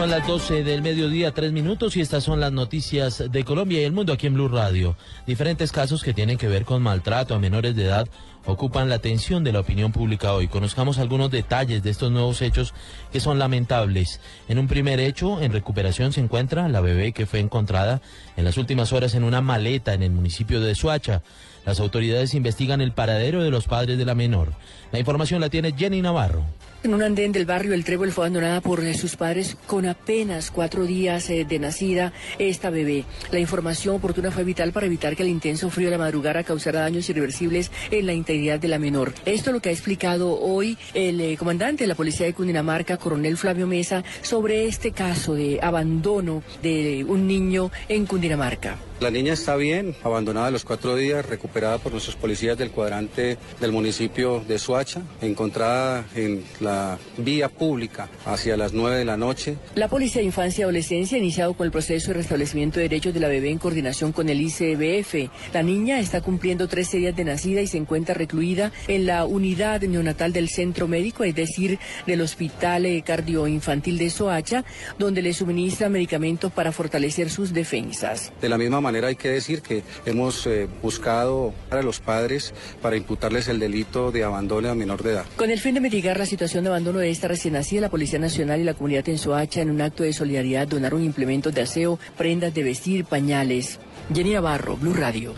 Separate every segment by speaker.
Speaker 1: Son las 12 del mediodía, tres minutos, y estas son las noticias de Colombia y el mundo aquí en Blue Radio. Diferentes casos que tienen que ver con maltrato a menores de edad ocupan la atención de la opinión pública hoy. Conozcamos algunos detalles de estos nuevos hechos que son lamentables. En un primer hecho, en recuperación se encuentra la bebé que fue encontrada en las últimas horas en una maleta en el municipio de Suacha. Las autoridades investigan el paradero de los padres de la menor. La información la tiene Jenny Navarro.
Speaker 2: En un andén del barrio El Trébol fue abandonada por eh, sus padres con apenas cuatro días eh, de nacida esta bebé. La información oportuna fue vital para evitar que el intenso frío de la madrugada causara daños irreversibles en la integridad de la menor. Esto es lo que ha explicado hoy el eh, comandante de la Policía de Cundinamarca, coronel Flavio Mesa, sobre este caso de abandono de un niño en Cundinamarca.
Speaker 3: La niña está bien, abandonada a los cuatro días, recuperada por nuestros policías del cuadrante del municipio de Suacha, encontrada en la vía pública hacia las nueve de la noche.
Speaker 2: La Policía de Infancia y Adolescencia ha iniciado con el proceso de restablecimiento de derechos de la bebé en coordinación con el ICBF. La niña está cumpliendo 13 días de nacida y se encuentra recluida en la unidad neonatal del centro médico, es decir, del Hospital eh, Cardioinfantil de Soacha, donde le suministra medicamentos para fortalecer sus defensas.
Speaker 3: De la misma manera hay que decir que hemos eh, buscado a los padres para imputarles el delito de abandono a menor de edad.
Speaker 2: Con el fin de mitigar la situación de abandono de esta recién nacida, la Policía Nacional y la comunidad en Soacha, en un acto de solidaridad, donaron implementos de aseo, prendas de vestir, pañales. Jenny Navarro, Blue Radio.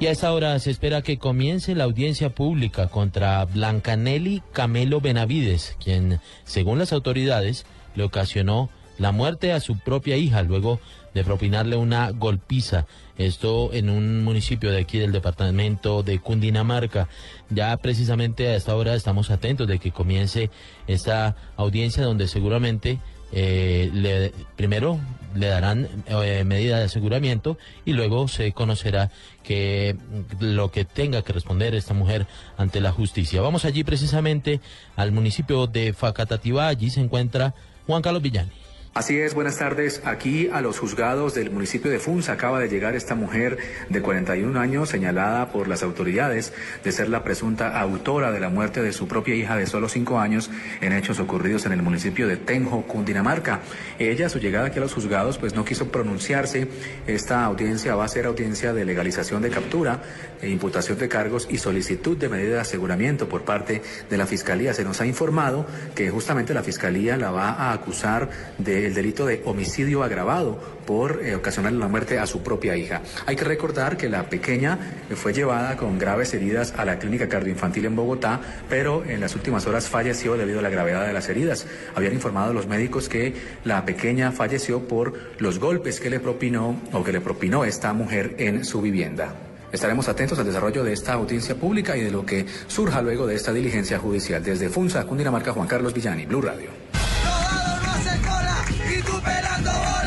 Speaker 1: Y a esta hora se espera que comience la audiencia pública contra Blancanelli Camelo Benavides, quien, según las autoridades, le ocasionó la muerte a su propia hija luego de propinarle una golpiza. Esto en un municipio de aquí del departamento de Cundinamarca. Ya precisamente a esta hora estamos atentos de que comience esta audiencia donde seguramente eh, le, primero le darán eh, medida de aseguramiento y luego se conocerá que lo que tenga que responder esta mujer ante la justicia. Vamos allí precisamente al municipio de Facatativá, allí se encuentra Juan Carlos Villani.
Speaker 4: Así es, buenas tardes. Aquí a los juzgados del municipio de Funza acaba de llegar esta mujer de 41 años señalada por las autoridades de ser la presunta autora de la muerte de su propia hija de solo 5 años en hechos ocurridos en el municipio de Tenjo, Cundinamarca. Ella, a su llegada aquí a los juzgados, pues no quiso pronunciarse. Esta audiencia va a ser audiencia de legalización de captura, imputación de cargos y solicitud de medida de aseguramiento por parte de la Fiscalía. Se nos ha informado que justamente la Fiscalía la va a acusar de el delito de homicidio agravado por eh, ocasionar la muerte a su propia hija. Hay que recordar que la pequeña fue llevada con graves heridas a la clínica cardioinfantil en Bogotá, pero en las últimas horas falleció debido a la gravedad de las heridas. Habían informado los médicos que la pequeña falleció por los golpes que le propinó o que le propinó esta mujer en su vivienda. Estaremos atentos al desarrollo de esta audiencia pública y de lo que surja luego de esta diligencia judicial. Desde Funza, Cundinamarca, Juan Carlos Villani, Blue Radio.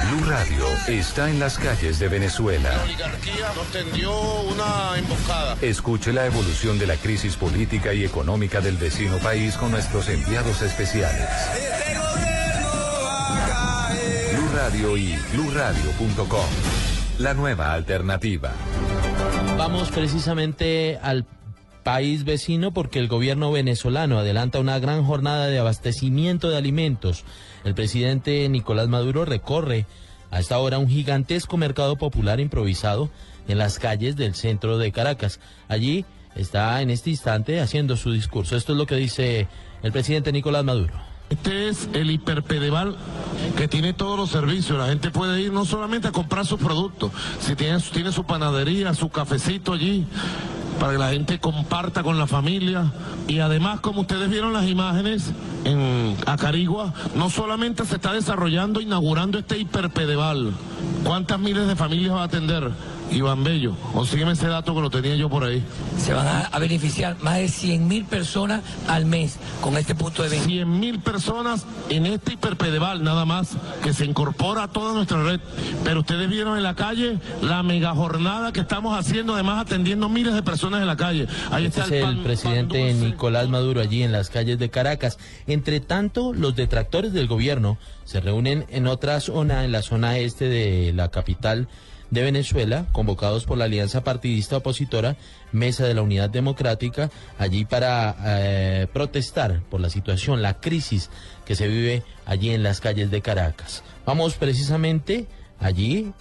Speaker 5: Blue Radio está en las calles de Venezuela.
Speaker 6: La oligarquía nos tendió una emboscada.
Speaker 5: Escuche la evolución de la crisis política y económica del vecino país con nuestros enviados especiales. Blue Radio y bluradio.com. La nueva alternativa.
Speaker 1: Vamos precisamente al país vecino porque el gobierno venezolano adelanta una gran jornada de abastecimiento de alimentos. El presidente Nicolás Maduro recorre a esta hora un gigantesco mercado popular improvisado en las calles del centro de Caracas. Allí está en este instante haciendo su discurso. Esto es lo que dice el presidente Nicolás Maduro.
Speaker 6: Este es el hiperpedeval que tiene todos los servicios. La gente puede ir no solamente a comprar sus productos, si tiene, tiene su panadería, su cafecito allí, para que la gente comparta con la familia. Y además, como ustedes vieron las imágenes en Acarigua, no solamente se está desarrollando, inaugurando este hiperpedeval. ¿Cuántas miles de familias va a atender? Iván Bello. Consígueme ese dato que lo tenía yo por ahí.
Speaker 7: Se van a, beneficiar más de 100 mil personas al mes con este punto de venta.
Speaker 6: 100 mil personas en este hiperpedeval nada más, que se incorpora a toda nuestra red. Pero ustedes vieron en la calle la mega jornada que estamos haciendo, además atendiendo miles de personas en la calle.
Speaker 1: Ahí este está es el, presidente Nicolás Maduro allí en las calles de Caracas. Entre tanto, los detractores del gobierno se reúnen en otra zona, en la zona este de la capital de Venezuela, convocados por la Alianza Partidista Opositora, Mesa de la Unidad Democrática, allí para eh, protestar por la situación, la crisis que se vive allí en las calles de Caracas. Vamos precisamente allí,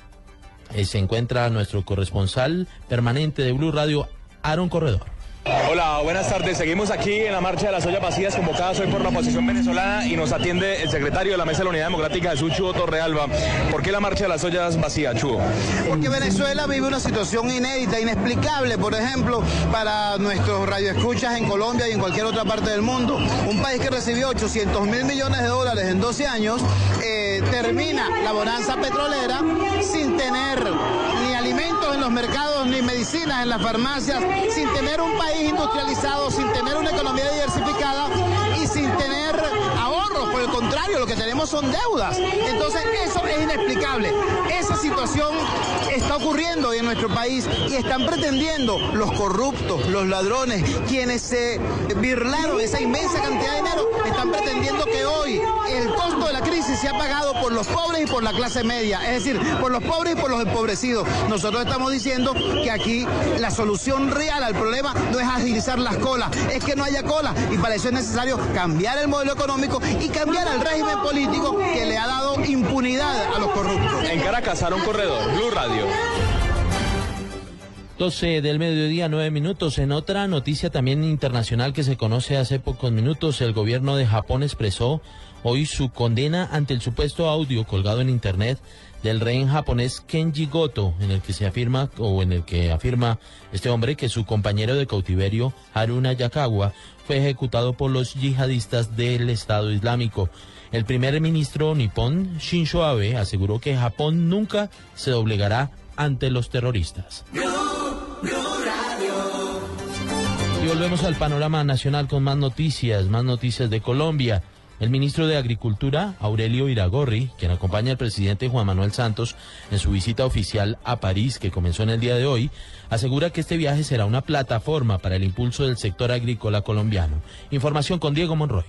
Speaker 1: eh, se encuentra nuestro corresponsal permanente de Blue Radio, Aaron Corredor.
Speaker 8: Hola, buenas tardes. Seguimos aquí en la marcha de las ollas vacías convocadas hoy por la oposición venezolana y nos atiende el secretario de la Mesa de la Unidad Democrática, Jesús Chuo Torrealba. ¿Por qué la marcha de las ollas vacías, Chuo?
Speaker 9: Porque Venezuela vive una situación inédita, inexplicable, por ejemplo, para nuestros radioescuchas en Colombia y en cualquier otra parte del mundo. Un país que recibió 800 mil millones de dólares en 12 años, eh, termina la bonanza petrolera sin tener ni mercados ni medicinas en las farmacias, sin tener un país industrializado, sin tener una economía diversificada y sin tener. Por el contrario, lo que tenemos son deudas. Entonces, eso es inexplicable. Esa situación está ocurriendo en nuestro país y están pretendiendo los corruptos, los ladrones, quienes se birlaron esa inmensa cantidad de dinero, están pretendiendo que hoy el costo de la crisis se ha pagado por los pobres y por la clase media, es decir, por los pobres y por los empobrecidos. Nosotros estamos diciendo que aquí la solución real al problema no es agilizar las colas, es que no haya cola y para eso es necesario cambiar el modelo económico y cambiar el régimen político que le ha dado impunidad a los corruptos.
Speaker 8: En Caracas, un Corredor, Blue Radio.
Speaker 1: 12 del mediodía, 9 minutos. En otra noticia también internacional que se conoce hace pocos minutos, el gobierno de Japón expresó hoy su condena ante el supuesto audio colgado en Internet del rey japonés Kenji Goto, en el que se afirma, o en el que afirma este hombre que su compañero de cautiverio, Haruna Yakawa, fue ejecutado por los yihadistas del Estado Islámico. El primer ministro nipón, Shinzo Abe, aseguró que Japón nunca se doblegará ante los terroristas. Y volvemos al panorama nacional con más noticias, más noticias de Colombia. El ministro de Agricultura, Aurelio Iragorri, quien acompaña al presidente Juan Manuel Santos en su visita oficial a París, que comenzó en el día de hoy, asegura que este viaje será una plataforma para el impulso del sector agrícola colombiano. Información con Diego Monroy.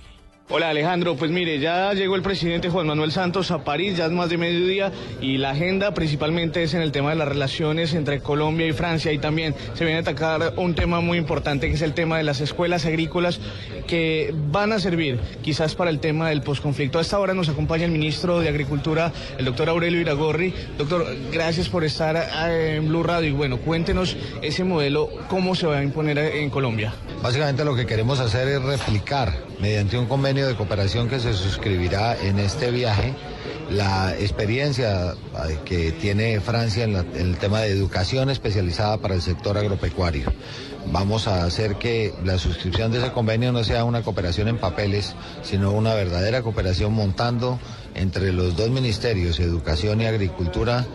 Speaker 10: Hola Alejandro, pues mire, ya llegó el presidente Juan Manuel Santos a París, ya es más de mediodía y la agenda principalmente es en el tema de las relaciones entre Colombia y Francia y también se viene a atacar un tema muy importante que es el tema de las escuelas agrícolas que van a servir quizás para el tema del posconflicto. A esta hora nos acompaña el ministro de Agricultura, el doctor Aurelio Iragorri. Doctor, gracias por estar eh, en Blue Radio y bueno, cuéntenos ese modelo, cómo se va a imponer en Colombia.
Speaker 11: Básicamente lo que queremos hacer es replicar mediante un convenio de cooperación que se suscribirá en este viaje la experiencia eh, que tiene Francia en, el tema de educación especializada para el sector agropecuario. Vamos a hacer que la suscripción de ese convenio no sea una cooperación en papeles, sino una verdadera cooperación montando entre los dos ministerios, Educación y Agricultura,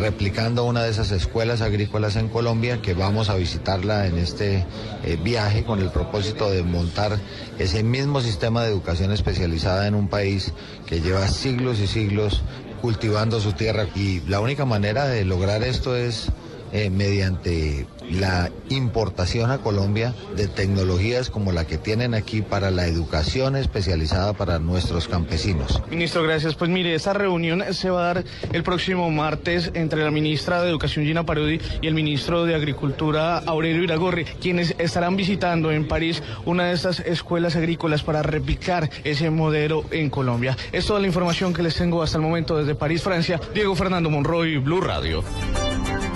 Speaker 11: replicando una de esas escuelas agrícolas en Colombia, que vamos a visitarla en este eh, viaje con el propósito de montar ese mismo sistema de educación especializada en un país que lleva siglos y siglos cultivando su tierra. Y la única manera de lograr esto es eh, mediante la importación a Colombia de tecnologías como la que tienen aquí para la educación especializada para nuestros campesinos.
Speaker 10: Ministro, gracias. Pues mire, esta reunión se va a dar el próximo martes entre la ministra de Educación Gina Parodi y el ministro de Agricultura Aurelio Iragorri, quienes estarán visitando en París una de estas escuelas agrícolas para replicar ese modelo en Colombia. Es toda la información que les tengo hasta el momento desde París, Francia. Diego Fernando Monroy, Blue Radio.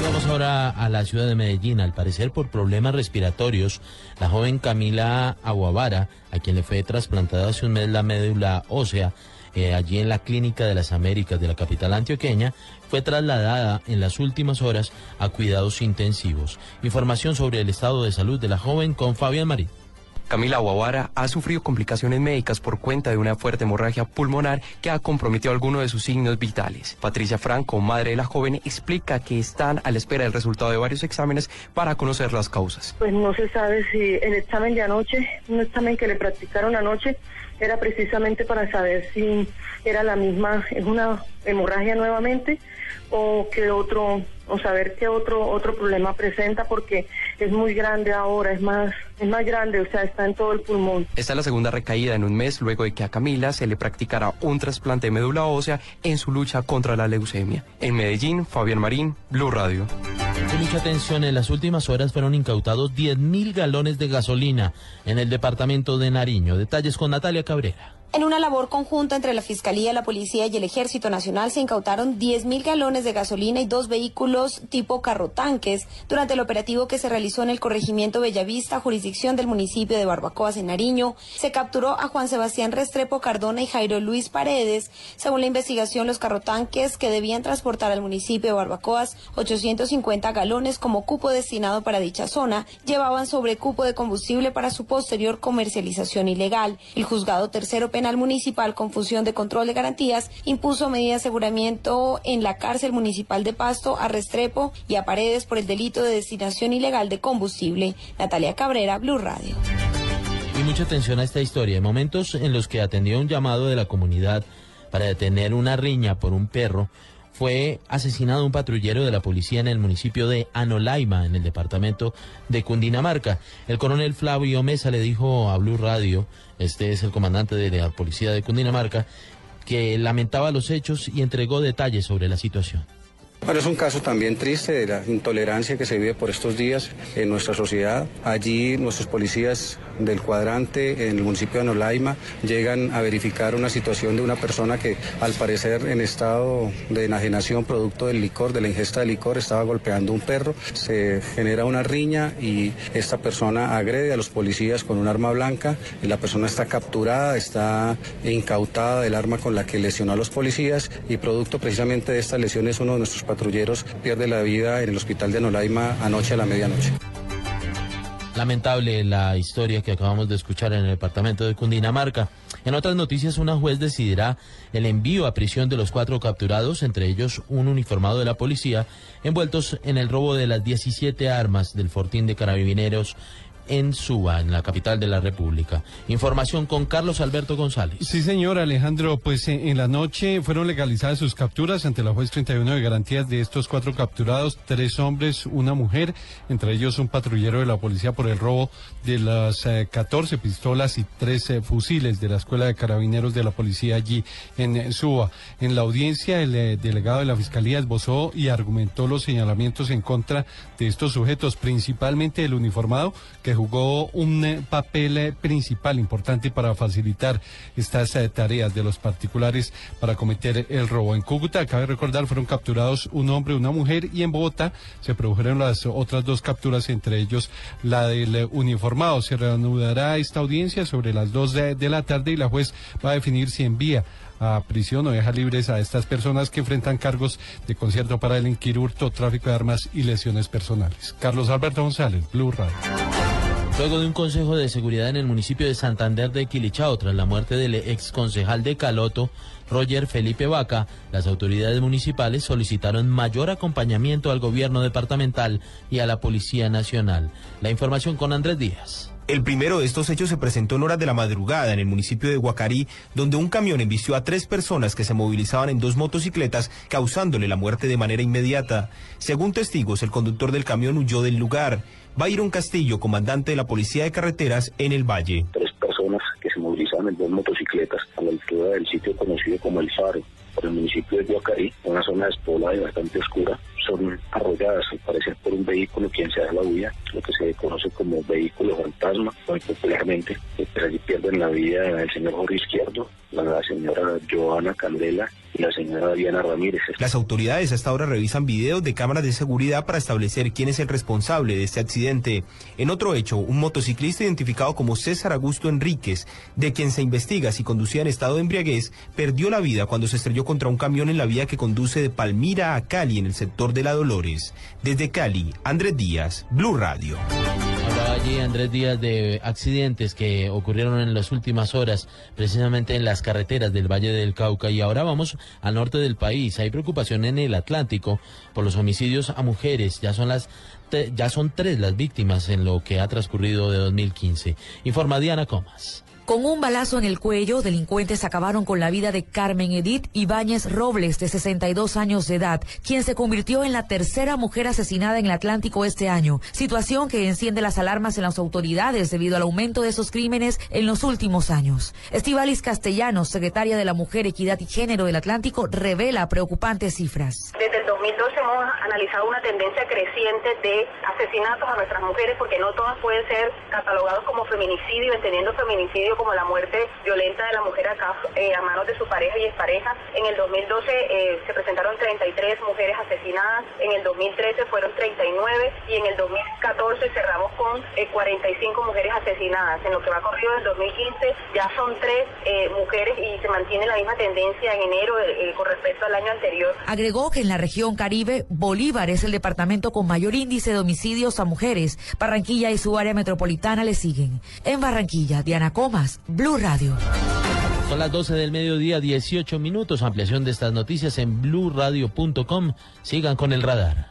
Speaker 1: Vamos ahora a la ciudad de Medellín. Al parecer, por problemas respiratorios, la joven Camila Aguavara, a quien le fue trasplantada hace un mes la médula ósea, eh, allí en la Clínica de las Américas de la capital antioqueña, fue trasladada en las últimas horas a cuidados intensivos. Información sobre el estado de salud de la joven con Fabián Marín.
Speaker 12: Camila Guavara ha sufrido complicaciones médicas por cuenta de una fuerte hemorragia pulmonar que ha comprometido algunos de sus signos vitales. Patricia Franco, madre de la joven, explica que están a la espera del resultado de varios exámenes para conocer las causas.
Speaker 13: Pues no se sabe si el examen de anoche, un examen que le practicaron anoche, era precisamente para saber si era la misma, es una hemorragia nuevamente o qué otro o saber qué otro otro problema presenta porque es muy grande ahora, es más es más grande, o sea, está en todo el pulmón.
Speaker 12: Esta es la segunda recaída en un mes luego de que a Camila se le practicara un trasplante de médula ósea en su lucha contra la leucemia. En Medellín, Fabián Marín, Blue Radio.
Speaker 1: mucha atención, en las últimas horas fueron incautados 10.000 galones de gasolina en el departamento de Nariño. Detalles con Natalia Cabrera.
Speaker 14: En una labor conjunta entre la Fiscalía, la Policía y el Ejército Nacional se incautaron 10.000 galones de gasolina y dos vehículos tipo carrotanques durante el operativo que se realizó en el corregimiento Bellavista, jurisdicción del municipio de Barbacoas en Nariño. Se capturó a Juan Sebastián Restrepo Cardona y Jairo Luis Paredes. Según la investigación, los carrotanques que debían transportar al municipio de Barbacoas 850 galones como cupo destinado para dicha zona llevaban sobre cupo de combustible para su posterior comercialización ilegal. El juzgado tercero Penal Municipal con función de control de garantías impuso medida de aseguramiento en la cárcel municipal de Pasto a Restrepo y a Paredes por el delito de destinación ilegal de combustible. Natalia Cabrera, Blue Radio.
Speaker 1: Y mucha atención a esta historia. En momentos en los que atendió un llamado de la comunidad para detener una riña por un perro, fue asesinado un patrullero de la policía en el municipio de Anolaima, en el departamento de Cundinamarca. El coronel Flavio Mesa le dijo a Blue Radio, este es el comandante de la policía de Cundinamarca, que lamentaba los hechos y entregó detalles sobre la situación.
Speaker 3: Bueno, es un caso también triste de la intolerancia que se vive por estos días en nuestra sociedad. Allí nuestros policías del cuadrante en el municipio de Nolaima llegan a verificar una situación de una persona que al parecer en estado de enajenación producto del licor, de la ingesta de licor, estaba golpeando un perro. Se genera una riña y esta persona agrede a los policías con un arma blanca. La persona está capturada, está incautada del arma con la que lesionó a los policías y producto precisamente de estas lesiones uno de nuestros patrulleros pierde la vida en el hospital de Nolaima anoche a la medianoche.
Speaker 1: Lamentable la historia que acabamos de escuchar en el departamento de Cundinamarca. En otras noticias, una juez decidirá el envío a prisión de los cuatro capturados, entre ellos un uniformado de la policía, envueltos en el robo de las 17 armas del Fortín de Carabineros en Suba, en la capital de la República. Información con Carlos Alberto González.
Speaker 15: Sí, señor Alejandro, pues en la noche fueron legalizadas sus capturas ante la juez 31 de garantías de estos cuatro capturados, tres hombres, una mujer, entre ellos un patrullero de la policía por el robo de las 14 pistolas y 13 fusiles de la Escuela de Carabineros de la Policía allí en Suba. En la audiencia, el delegado de la Fiscalía esbozó y argumentó los señalamientos en contra de estos sujetos, principalmente el uniformado que jugó un eh, papel eh, principal importante para facilitar estas eh, tareas de los particulares para cometer el robo. En Cúcuta, cabe recordar, fueron capturados un hombre una mujer y en Bogotá se produjeron las otras dos capturas, entre ellos la del uniformado. Se reanudará esta audiencia sobre las dos de, de la tarde y la juez va a definir si envía a prisión o deja libres a estas personas que enfrentan cargos de concierto para el inquirurto, tráfico de armas y lesiones personales. Carlos Alberto González, Blue Radio.
Speaker 1: Luego de un consejo de seguridad en el municipio de Santander de Quilichao tras la muerte del ex concejal de Caloto, Roger Felipe Vaca, las autoridades municipales solicitaron mayor acompañamiento al gobierno departamental y a la Policía Nacional. La información con Andrés Díaz.
Speaker 16: El primero de estos hechos se presentó en horas de la madrugada en el municipio de Guacarí, donde un camión embistió a tres personas que se movilizaban en dos motocicletas, causándole la muerte de manera inmediata. Según testigos, el conductor del camión huyó del lugar. Byron Castillo, comandante de la Policía de Carreteras en el Valle.
Speaker 17: Tres personas que se movilizaban en dos motocicletas a la altura del sitio conocido como El Faro, por el municipio de Guacarí, una zona despoblada y bastante oscura, son arrolladas al parecer por un vehículo quien se da la huida, lo que se conoce como vehículo fantasma, muy popularmente. Pues allí pierden la vida el señor Jorge Izquierdo, la señora Joana Candela y la señora Diana Ramírez.
Speaker 16: Las autoridades hasta ahora revisan videos de cámaras de seguridad para establecer quién es el responsable de este accidente. En otro hecho, un motociclista identificado como César Augusto Enríquez, de quien se investiga si conducía en estado de embriaguez, perdió la vida cuando se estrelló contra un camión en la vía que conduce de Palmira a Cali en el sector de La Dolores. Desde Cali, Andrés Díaz, Blue Radio.
Speaker 1: Allí, Andrés Díaz, de accidentes que ocurrieron en las últimas horas, precisamente en las carreteras del Valle del Cauca. Y ahora vamos al norte del país. Hay preocupación en el Atlántico por los homicidios a mujeres. Ya son las ya son tres las víctimas en lo que ha transcurrido de 2015. Informa Diana Comas.
Speaker 18: Con un balazo en el cuello, delincuentes acabaron con la vida de Carmen Edith Ibáñez Robles, de 62 años de edad, quien se convirtió en la tercera mujer asesinada en el Atlántico este año, situación que enciende las alarmas en las autoridades debido al aumento de esos crímenes en los últimos años. Estivalis Castellanos, secretaria de la Mujer, Equidad y Género del Atlántico, revela preocupantes cifras.
Speaker 19: Desde el 2012 hemos analizado una tendencia creciente de asesinatos a nuestras mujeres porque no todas pueden ser catalogados como feminicidio, entendiendo feminicidio como la muerte violenta de la mujer a, eh, a manos de su pareja y expareja. En el 2012 eh, se presentaron 33 mujeres asesinadas, en el 2013 fueron 39 y en el 2014 cerramos con 45 eh, mujeres asesinadas. En lo que va corrido del 2015 ya son tres mujeres y se mantiene la misma tendencia en enero con respecto al año anterior.
Speaker 18: Agregó que en la región Caribe, Bolívar es el departamento con mayor índice de homicidios a mujeres. Barranquilla y su área metropolitana le siguen. En Barranquilla, Diana Comas, Blue Radio.
Speaker 1: Son las 12 del mediodía, 18 minutos. Ampliación de estas noticias en bluradio.com. Sigan con el radar.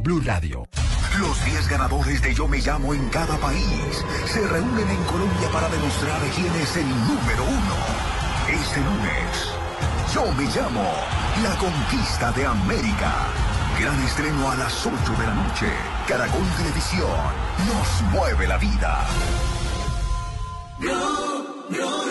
Speaker 20: Blue Radio.
Speaker 21: Los 10 ganadores de Yo Me Llamo en cada país se reúnen en Colombia para demostrar quién es el número uno. Este lunes, Yo Me Llamo, la conquista de América. Gran estreno a las 8 de la noche. Caracol Televisión nos mueve la vida.
Speaker 5: Blue, Blue.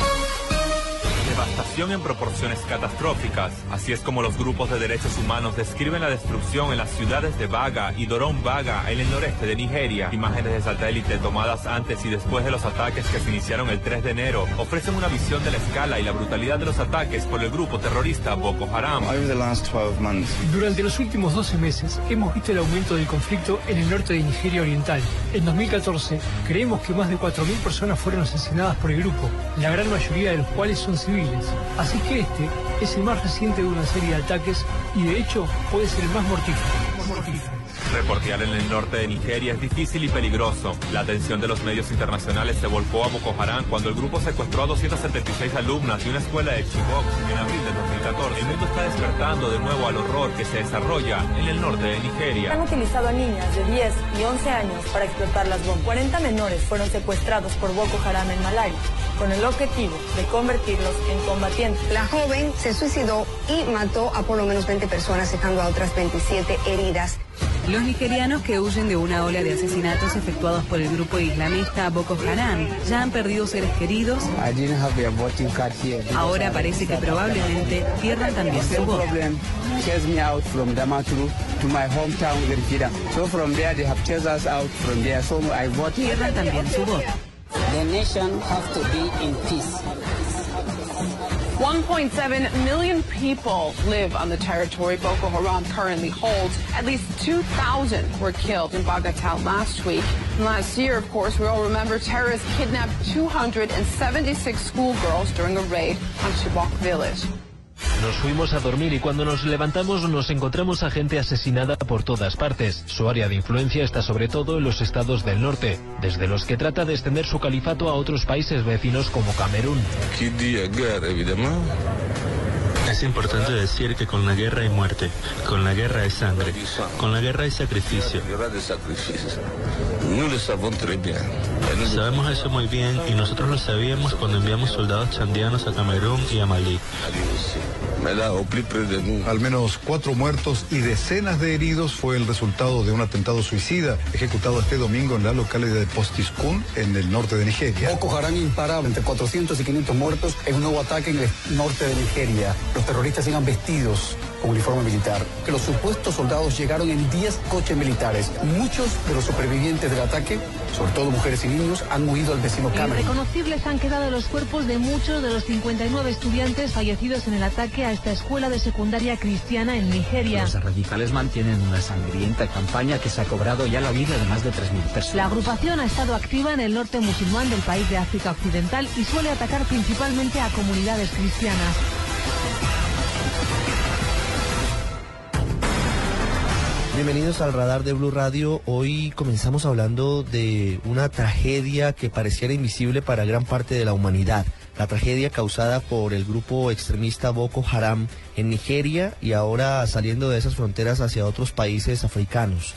Speaker 22: devastación en proporciones catastróficas. Así es como los grupos de derechos humanos describen la destrucción en las ciudades de Baga y Dorón Baga, en el noreste de Nigeria. Imágenes de satélite tomadas antes y después de los ataques que se iniciaron el 3 de enero ofrecen una visión de la escala y la brutalidad de los ataques por el grupo terrorista Boko Haram.
Speaker 23: Durante los últimos 12 meses hemos visto el aumento del conflicto en el norte de Nigeria Oriental. En 2014 creemos que más de 4.000 personas fueron asesinadas por el grupo, la gran mayoría de los cuales son civiles Así que este es el más reciente de una serie de ataques y de hecho puede ser el más mortífero.
Speaker 22: Reportear en el norte de Nigeria es difícil y peligroso. La atención de los medios internacionales se volcó a Boko Haram cuando el grupo secuestró a 276 alumnas de una escuela de Chibok en abril de 2014. El mundo está despertando de nuevo al horror que se desarrolla en el norte de Nigeria.
Speaker 24: Han utilizado a niñas de 10 y 11 años para explotar las bombas. 40 menores fueron secuestrados por Boko Haram en Malaria con el objetivo de convertirlos en combatientes.
Speaker 25: La joven se suicidó y mató a por lo menos 20 personas, dejando a otras 27 heridas.
Speaker 26: Los nigerianos que huyen de una ola de asesinatos efectuados por el grupo islamista Boko Haram ya han perdido seres queridos. Ahora parece que probablemente pierdan también su voz. Pierdan también su voz.
Speaker 27: The nation has to be in peace.
Speaker 28: 1.7 million people live on the territory Boko Haram currently holds. At least 2,000 were killed in Bagatelle last week. And last year, of course, we all remember terrorists kidnapped 276 schoolgirls during a raid on Chibok village.
Speaker 29: Nos fuimos a dormir y cuando nos levantamos nos encontramos a gente asesinada por todas partes. Su área de influencia está sobre todo en los estados del norte, desde los que trata de extender su califato a otros países vecinos como Camerún.
Speaker 30: Es importante decir que con la guerra hay muerte, con la guerra hay sangre, con la guerra hay sacrificio. Sabemos eso muy bien y nosotros lo sabíamos cuando enviamos soldados chandianos a Camerún y a Malí.
Speaker 31: Al menos cuatro muertos y decenas de heridos fue el resultado de un atentado suicida ejecutado este domingo en la localidad de Postiskun, en el norte de Nigeria.
Speaker 32: Boko Haram impara entre 400 y 500 muertos en un nuevo ataque en el norte de Nigeria. Los terroristas iban vestidos con uniforme militar. Que los supuestos soldados llegaron en 10 coches militares. Muchos de los supervivientes del ataque, sobre todo mujeres y niños, han huido al vecino Cameron.
Speaker 33: Irreconocibles han quedado los cuerpos de muchos de los 59 estudiantes fallecidos en el ataque a esta escuela de secundaria cristiana en Nigeria.
Speaker 34: Los radicales mantienen una sangrienta campaña que se ha cobrado ya la vida de más de 3.000 personas.
Speaker 33: La agrupación ha estado activa en el norte musulmán del país de África Occidental y suele atacar principalmente a comunidades cristianas.
Speaker 35: Bienvenidos al radar de Blue Radio. Hoy comenzamos hablando de una tragedia que pareciera invisible para gran parte de la humanidad. La tragedia causada por el grupo extremista Boko Haram en Nigeria y ahora saliendo de esas fronteras hacia otros países africanos.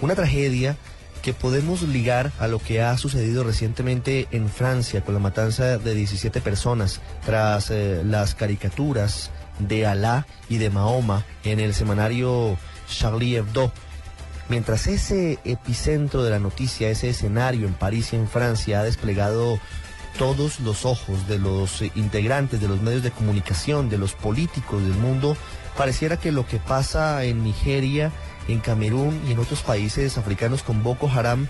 Speaker 35: Una tragedia que podemos ligar a lo que ha sucedido recientemente en Francia con la matanza de 17 personas tras eh, las caricaturas de Alá y de Mahoma en el semanario Charlie Hebdo. Mientras ese epicentro de la noticia, ese escenario en París y en Francia ha desplegado todos los ojos de los integrantes de los medios de comunicación, de los políticos del mundo, pareciera que lo que pasa en Nigeria, en Camerún y en otros países africanos con Boko Haram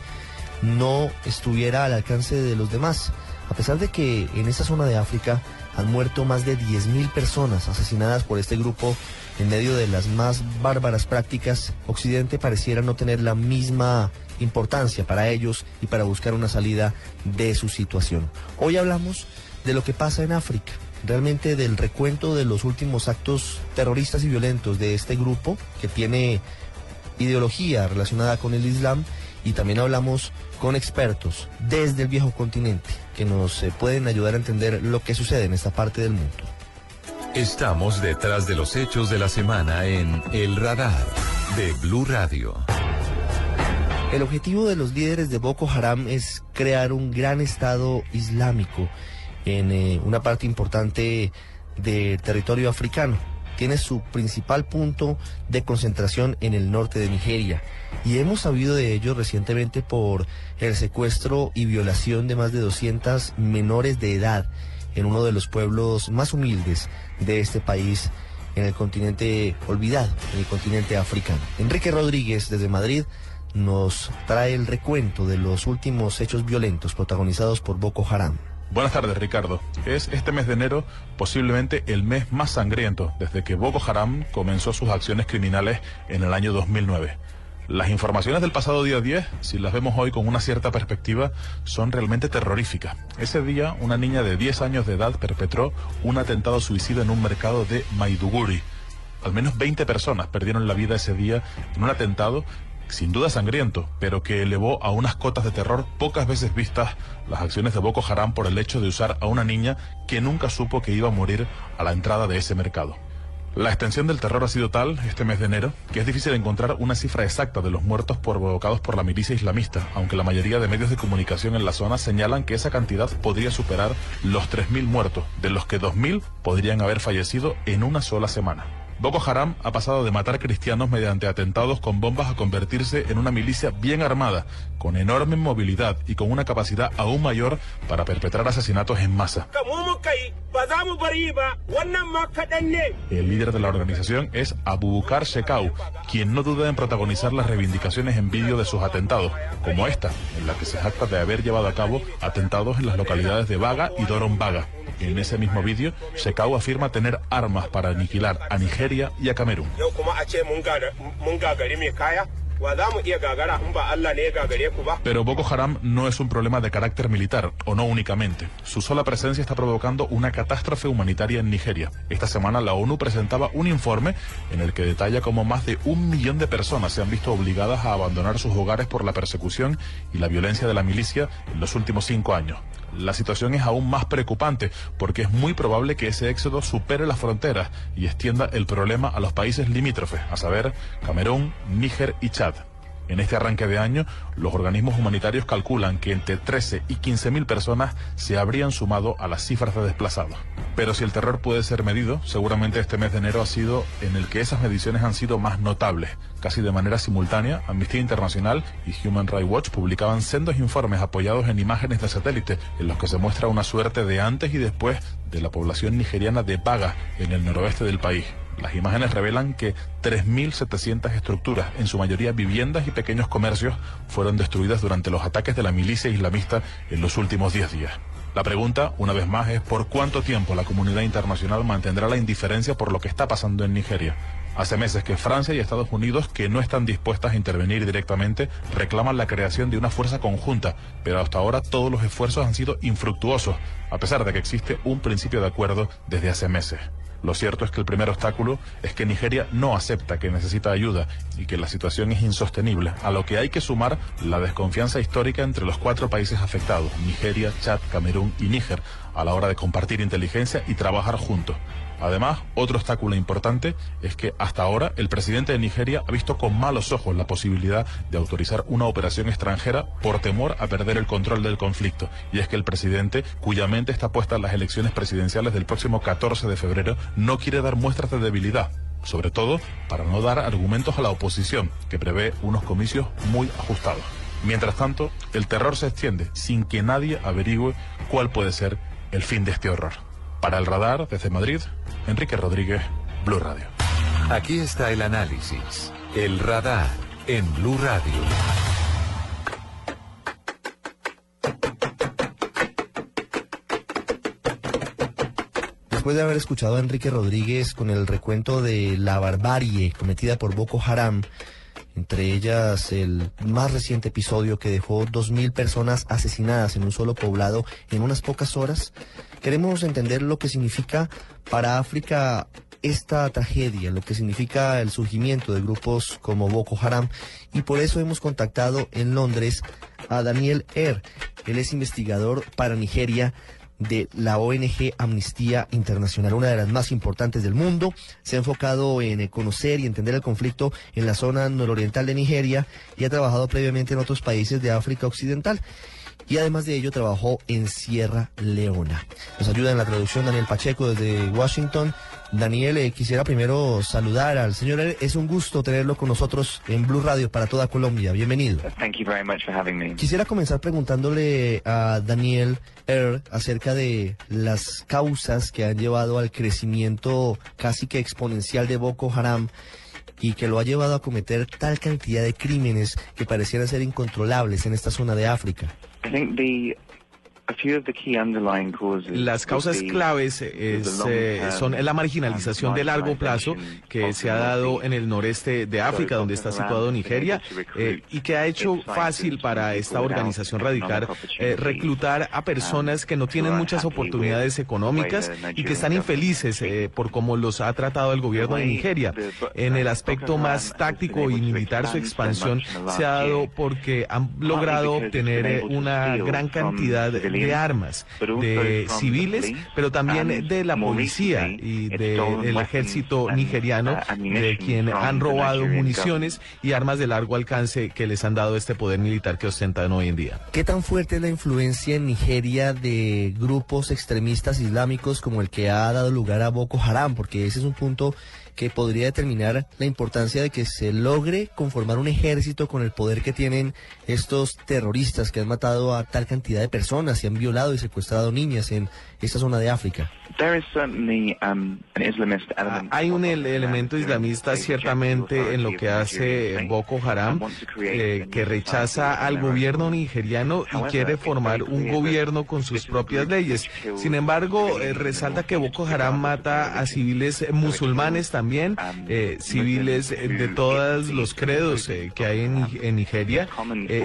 Speaker 35: no estuviera al alcance de los demás. A pesar de que en esa zona de África han muerto más de 10.000 personas asesinadas por este grupo en medio de las más bárbaras prácticas, Occidente pareciera no tener la misma importancia para ellos y para buscar una salida de su situación. Hoy hablamos de lo que pasa en África, realmente del recuento de los últimos actos terroristas y violentos de este grupo que tiene ideología relacionada con el Islam y también hablamos con expertos desde el viejo continente que nos eh, pueden ayudar a entender lo que sucede en esta parte del mundo.
Speaker 5: Estamos detrás de los hechos de la semana en El Radar de Blue Radio.
Speaker 35: El objetivo de los líderes de Boko Haram es crear un gran Estado islámico en eh, una parte importante del territorio africano. Tiene su principal punto de concentración en el norte de Nigeria y hemos sabido de ello recientemente por el secuestro y violación de más de 200 menores de edad en uno de los pueblos más humildes de este país en el continente olvidado, en el continente africano. Enrique Rodríguez desde Madrid nos trae el recuento de los últimos hechos violentos protagonizados por Boko Haram.
Speaker 36: Buenas tardes, Ricardo. Es este mes de enero posiblemente el mes más sangriento desde que Boko Haram comenzó sus acciones criminales en el año 2009. Las informaciones del pasado día 10, si las vemos hoy con una cierta perspectiva, son realmente terroríficas. Ese día, una niña de 10 años de edad perpetró un atentado suicida en un mercado de Maiduguri. Al menos 20 personas perdieron la vida ese día en un atentado sin duda sangriento, pero que elevó a unas cotas de terror pocas veces vistas las acciones de Boko Haram por el hecho de usar a una niña que nunca supo que iba a morir a la entrada de ese mercado. La extensión del terror ha sido tal este mes de enero que es difícil encontrar una cifra exacta de los muertos provocados por la milicia islamista, aunque la mayoría de medios de comunicación en la zona señalan que esa cantidad podría superar los 3.000 muertos, de los que 2.000 podrían haber fallecido en una sola semana. Boko Haram ha pasado de matar cristianos mediante atentados con bombas a convertirse en una milicia bien armada, con enorme movilidad y con una capacidad aún mayor para perpetrar asesinatos en masa. El líder de la organización es Abubakar Shekau, quien no duda en protagonizar las reivindicaciones en vídeo de sus atentados, como esta, en la que se jacta de haber llevado a cabo atentados en las localidades de Baga y Doron Baga. En ese mismo vídeo, Shekau afirma tener armas para aniquilar a Nigeria y a Camerún. Pero Boko Haram no es un problema de carácter militar, o no únicamente. Su sola presencia está provocando una catástrofe humanitaria en Nigeria. Esta semana la ONU presentaba un informe en el que detalla cómo más de un millón de personas se han visto obligadas a abandonar sus hogares por la persecución y la violencia de la milicia en los últimos cinco años la situación es aún más preocupante porque es muy probable que ese éxodo supere las fronteras y extienda el problema a los países limítrofes, a saber, Camerún, Níger y Chad. En este arranque de año, los organismos humanitarios calculan que entre 13 y 15 mil personas se habrían sumado a las cifras de desplazados. Pero si el terror puede ser medido, seguramente este mes de enero ha sido en el que esas mediciones han sido más notables. Casi de manera simultánea, Amnistía Internacional y Human Rights Watch publicaban sendos informes apoyados en imágenes de satélite en los que se muestra una suerte de antes y después de la población nigeriana de Baga en el noroeste del país. Las imágenes revelan que 3.700 estructuras, en su mayoría viviendas y pequeños comercios, fueron destruidas durante los ataques de la milicia islamista en los últimos 10 días. La pregunta, una vez más, es por cuánto tiempo la comunidad internacional mantendrá la indiferencia por lo que está pasando en Nigeria. Hace meses que Francia y Estados Unidos, que no están dispuestas a intervenir directamente, reclaman la creación de una fuerza conjunta, pero hasta ahora todos los esfuerzos han sido infructuosos, a pesar de que existe un principio de acuerdo desde hace meses. Lo cierto es que el primer obstáculo es que Nigeria no acepta que necesita ayuda y que la situación es insostenible, a lo que hay que sumar la desconfianza histórica entre los cuatro países afectados, Nigeria, Chad, Camerún y Níger, a la hora de compartir inteligencia y trabajar juntos. Además, otro obstáculo importante es que hasta ahora el presidente de Nigeria ha visto con malos ojos la posibilidad de autorizar una operación extranjera por temor a perder el control del conflicto. Y es que el presidente, cuya mente está puesta en las elecciones presidenciales del próximo 14 de febrero, no quiere dar muestras de debilidad sobre todo para no dar argumentos a la oposición, que prevé unos comicios muy ajustados. Mientras tanto, el terror se extiende sin que nadie averigüe cuál puede ser el fin de este horror. Para el radar, desde Madrid, Enrique Rodríguez, Blue Radio.
Speaker 5: Aquí está el análisis, el radar en Blue Radio.
Speaker 35: Después de haber escuchado a Enrique Rodríguez con el recuento de la barbarie cometida por Boko Haram, entre ellas el más reciente episodio que dejó 2.000 personas asesinadas en un solo poblado en unas pocas horas, queremos entender lo que significa para África esta tragedia, lo que significa el surgimiento de grupos como Boko Haram. Y por eso hemos contactado en Londres a Daniel Er. Él es investigador para Nigeria de la ONG Amnistía Internacional, una de las más importantes del mundo. Se ha enfocado en conocer y entender el conflicto en la zona nororiental de Nigeria y ha trabajado previamente en otros países de África Occidental. Y además de ello trabajó en Sierra Leona. Nos ayuda en la traducción Daniel Pacheco desde Washington Daniel, eh, quisiera primero saludar al señor. Es un gusto tenerlo con nosotros en Blue Radio para toda Colombia. Bienvenido. Quisiera comenzar preguntándole a Daniel Er acerca de las causas que han llevado al crecimiento casi que exponencial de Boko Haram y que lo ha llevado a cometer tal cantidad de crímenes que parecieran ser incontrolables en esta zona de África.
Speaker 37: Las causas claves eh, son la marginalización de largo plazo que se ha dado en el noreste de África, donde está situado Nigeria, eh, y que ha hecho fácil para esta organización radical eh, reclutar a personas que no tienen muchas oportunidades económicas y que están infelices por cómo los ha tratado el gobierno de Nigeria. En el aspecto más táctico y militar, su expansión se ha dado porque han logrado obtener una gran cantidad de de armas de civiles, pero también de la policía y del ejército nigeriano, de quien han robado municiones y armas de largo alcance que les han dado este poder militar que ostentan hoy en día.
Speaker 35: ¿Qué tan fuerte es la influencia en Nigeria de grupos extremistas islámicos como el que ha dado lugar a Boko Haram? Porque ese es un punto que podría determinar la importancia de que se logre conformar un ejército con el poder que tienen estos terroristas que han matado a tal cantidad de personas y han violado y secuestrado niñas en esta zona de África.
Speaker 37: Um, ah, hay un elemento islamista ciertamente en lo que hace Boko Haram, eh, que rechaza al gobierno nigeriano y quiere formar un gobierno con sus propias leyes. Sin embargo, eh, resalta que Boko Haram mata a civiles musulmanes también, eh, civiles de todos los credos que hay en, Nigeria,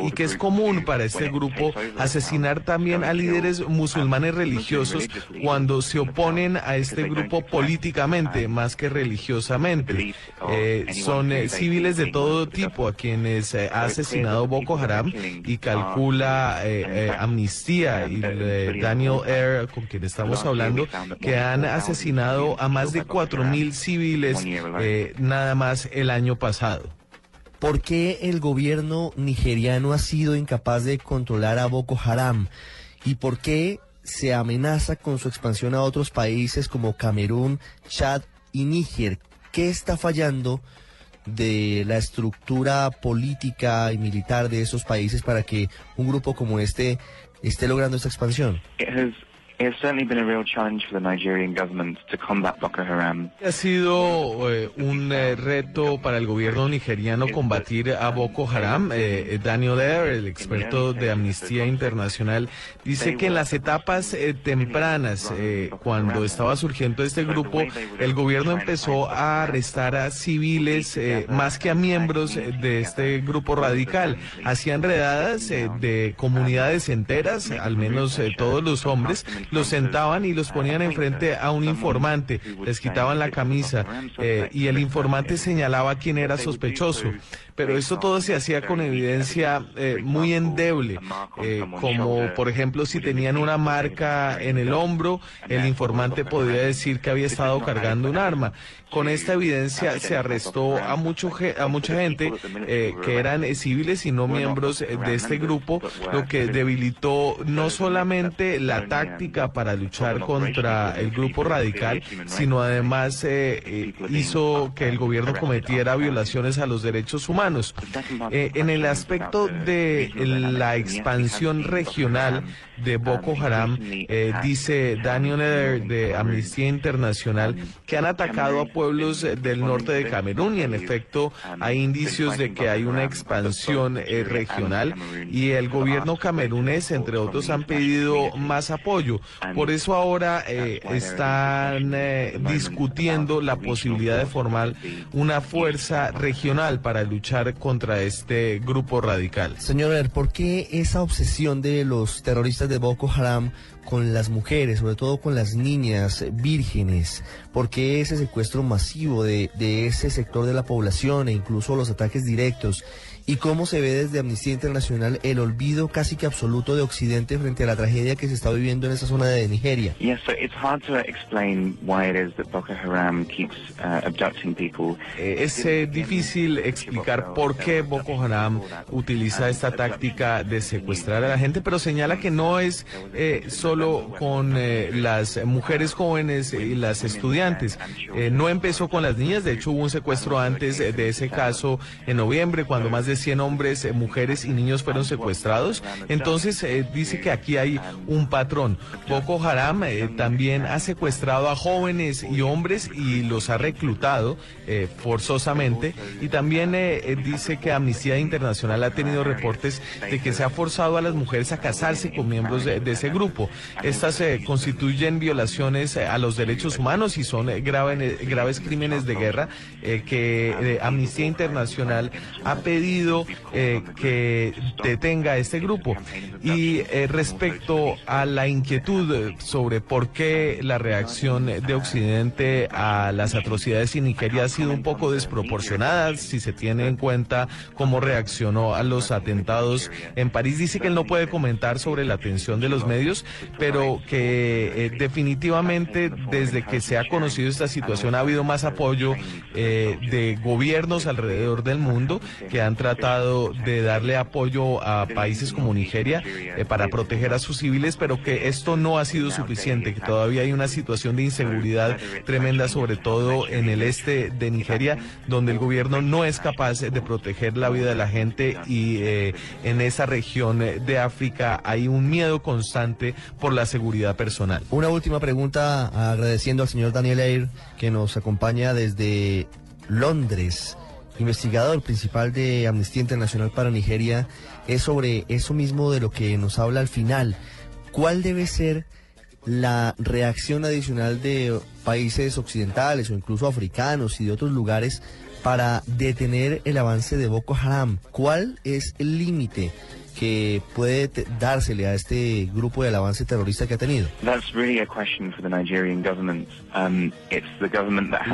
Speaker 37: y que es común para este grupo asesinar también a líderes musulmanes religiosos cuando se oponen a este grupo políticamente más que religiosamente. Eh, son eh, civiles de todo tipo a quienes eh, ha asesinado Boko Haram y calcula Amnistía y Daniel Air, con quien estamos hablando, que han asesinado a más de 4.000 civiles nada más el año pasado.
Speaker 35: ¿Por qué el gobierno nigeriano ha sido incapaz de controlar a Boko Haram? ¿Y por qué se amenaza con su expansión a otros países como Camerún, Chad y Níger? ¿Qué está fallando de la estructura política y militar de esos países para que un grupo como este esté logrando esta expansión?
Speaker 37: Ha sido eh, un eh, reto para el gobierno nigeriano combatir a Boko Haram. Eh, Daniel Air, el experto de Amnistía Internacional, dice que en las etapas tempranas, cuando estaba surgiendo este grupo, el gobierno empezó a arrestar a civiles más que a miembros de este grupo radical. Hacían redadas de comunidades enteras, al menos todos los hombres, los sentaban y los ponían enfrente a un informante, les quitaban la camisa eh, y el informante señalaba quién era sospechoso pero esto todo se hacía con evidencia eh, muy endeble, eh, como por ejemplo si tenían una marca en el hombro, el informante podía decir que había estado cargando un arma. Con esta evidencia se arrestó a, mucho, a mucha gente eh, que eran civiles y no miembros de este grupo, lo que debilitó no solamente la táctica para luchar contra el grupo radical, sino además hizo que el gobierno cometiera violaciones a los derechos humanos. Eh, en el aspecto de la expansión regional de Boko Haram, eh, dice Daniel de Amnistía Internacional, que han atacado a pueblos del norte de Camerún y en efecto hay indicios de que hay una expansión eh, regional y el gobierno camerunés, entre otros, han pedido más apoyo. Por eso ahora están discutiendo la posibilidad de formar una fuerza regional para luchar contra este grupo radical.
Speaker 35: Señor ¿por qué esa obsesión de los terroristas de Boko Haram con las mujeres, sobre todo con las niñas vírgenes? ¿Por qué ese secuestro masivo de, de ese sector de la población e incluso los ataques directos? Y cómo se ve desde Amnistía Internacional el olvido casi que absoluto de Occidente frente a la tragedia que se está viviendo en esa zona de Nigeria.
Speaker 37: Es difícil explicar por qué Boko Haram utiliza esta táctica de secuestrar a la gente, pero señala que no es eh, solo con eh, las mujeres jóvenes y las estudiantes. Eh, no empezó con las niñas, de hecho hubo un secuestro antes de ese caso en noviembre, cuando más de 100 hombres, eh, mujeres y niños fueron secuestrados. Entonces eh, dice que aquí hay un patrón. Boko Haram eh, también ha secuestrado a jóvenes y hombres y los ha reclutado forzosamente. Y también dice que Amnistía Internacional ha tenido reportes de que se ha forzado a las mujeres a casarse con miembros de, ese grupo. Estas constituyen violaciones a los derechos humanos y son graves crímenes de guerra que Amnistía Internacional ha pedido eh, que detenga este grupo. Y eh, respecto a la inquietud sobre por qué la reacción de Occidente a las atrocidades en Nigeria ha sido un poco desproporcionada, si se tiene en cuenta cómo reaccionó a los atentados en París, dice que él no puede comentar sobre la atención de los medios, pero que eh, definitivamente desde que se ha conocido esta situación ha habido más apoyo de gobiernos alrededor del mundo que han tratado tratado de darle apoyo a países como Nigeria eh, para proteger a sus civiles, pero que esto no ha sido suficiente, que todavía hay una situación de inseguridad tremenda, sobre todo en el este de Nigeria, donde el gobierno no es capaz de proteger la vida de la gente y eh, en esa región de África hay un miedo constante por la seguridad personal.
Speaker 35: Una última pregunta agradeciendo al señor Daniel Air que nos acompaña desde Londres investigador principal de Amnistía Internacional para Nigeria, es sobre eso mismo de lo que nos habla al final. ¿Cuál debe ser la reacción adicional de países occidentales o incluso africanos y de otros lugares para detener el avance de Boko Haram? ¿Cuál es el límite que puede dársele a este grupo del avance terrorista que ha tenido?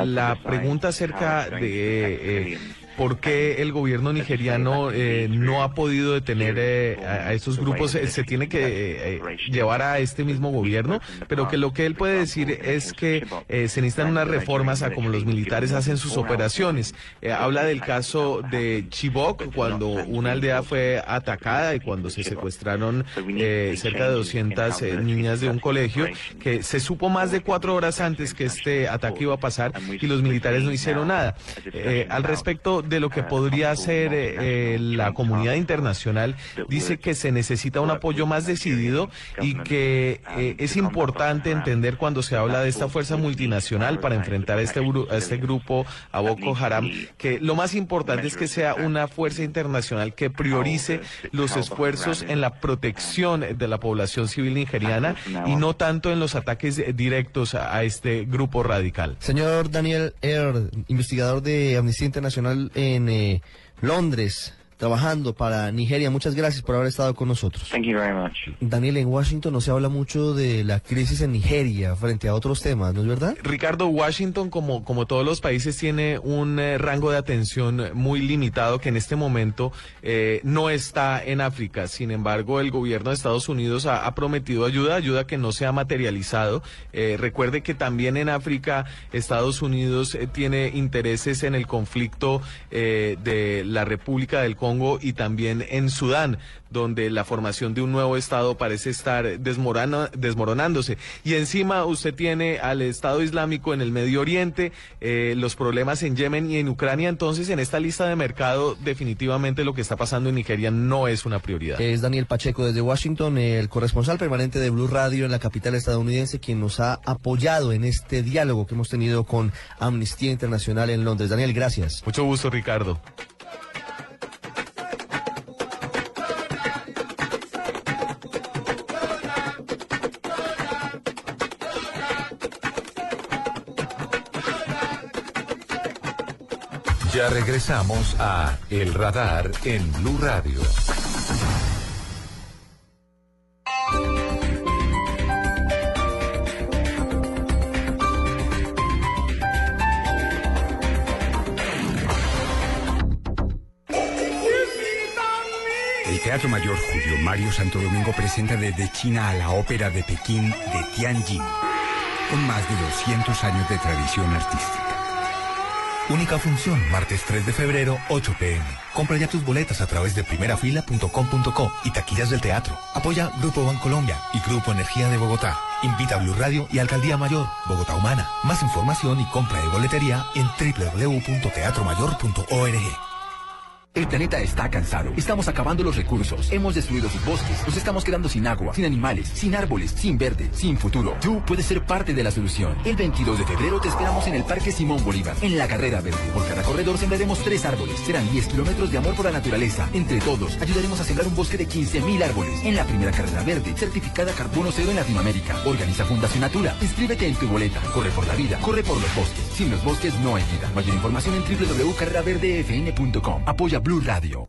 Speaker 37: La pregunta acerca de eh, por qué el gobierno nigeriano eh, no ha podido detener eh, a, estos grupos. se tiene que llevar a este mismo gobierno, pero que lo que él puede decir es que se necesitan unas reformas a como los militares hacen sus operaciones. habla del caso de Chibok, cuando una aldea fue atacada y cuando se secuestraron cerca de 200 niñas de un colegio, que se supo más de cuatro horas antes que este ataque iba a pasar y los militares no hicieron nada. Eh, al respecto de lo que podría hacer eh, la comunidad internacional, dice que se necesita un apoyo más decidido y que eh, es importante entender cuando se habla de esta fuerza multinacional para enfrentar a este, a este grupo, a Boko Haram, que lo más importante es que sea una fuerza internacional que priorice los esfuerzos en la protección de la población civil nigeriana y no tanto en los ataques directos a, este grupo radical.
Speaker 35: Señor Daniel Er, investigador de Amnistía Internacional en eh, Londres, trabajando para Nigeria. Muchas gracias por haber estado con nosotros.
Speaker 38: Thank you very much.
Speaker 35: Daniel, en Washington no se habla mucho de la crisis en Nigeria frente a otros temas, ¿no es verdad?
Speaker 37: Ricardo, Washington, como, como todos los países, tiene un eh, rango de atención muy limitado que en este momento eh, no está en África. Sin embargo, el gobierno de Estados Unidos ha, prometido ayuda, ayuda que no se ha materializado. Eh, recuerde que también en África Estados Unidos tiene intereses en el conflicto de la República del Congo y también en Sudán, donde la formación de un nuevo Estado parece estar desmoronándose. Y encima usted tiene al Estado Islámico en el Medio Oriente, eh, los problemas en Yemen y en Ucrania. Entonces, en esta lista de mercado, definitivamente lo que está pasando en Nigeria no es una prioridad.
Speaker 35: Es Daniel Pacheco desde Washington, el corresponsal permanente de Blue Radio en la capital estadounidense, quien nos ha apoyado en este diálogo que hemos tenido con Amnistía Internacional en Londres. Daniel, gracias.
Speaker 37: Mucho gusto, Ricardo.
Speaker 5: Ya regresamos a El Radar en Blue Radio.
Speaker 21: El Teatro Mayor Julio Mario Santo Domingo presenta desde China a la ópera de Pekín de Tianjin, con más de 200 años de tradición artística. Única función, martes 3 de febrero, 8 pm. Compra ya tus boletas a través de primerafila.com.co y taquillas del teatro. Apoya Grupo Bancolombia y Grupo Energía de Bogotá. Invita a Blue Radio y Alcaldía Mayor, Bogotá Humana. Más información y compra de boletería en www.teatromayor.org. Planeta está cansado. Estamos acabando los recursos. Hemos destruido sus bosques. Nos estamos quedando sin agua, sin animales, sin árboles, sin verde, sin futuro. Tú puedes ser parte de la solución. El 22 de febrero te esperamos en el Parque Simón Bolívar, en la carrera verde. Por cada corredor sembraremos tres árboles. Serán 10 kilómetros de amor por la naturaleza. Entre todos, ayudaremos a sembrar un bosque de 15.000 árboles. En la primera carrera verde, certificada carbono cero en Latinoamérica. Organiza Fundación Natura. Inscríbete en tu boleta. Corre por la vida. Corre por los bosques. Sin los bosques no hay vida. Mayor información en www.carreraverdefn.com. Apoya Blue Radio.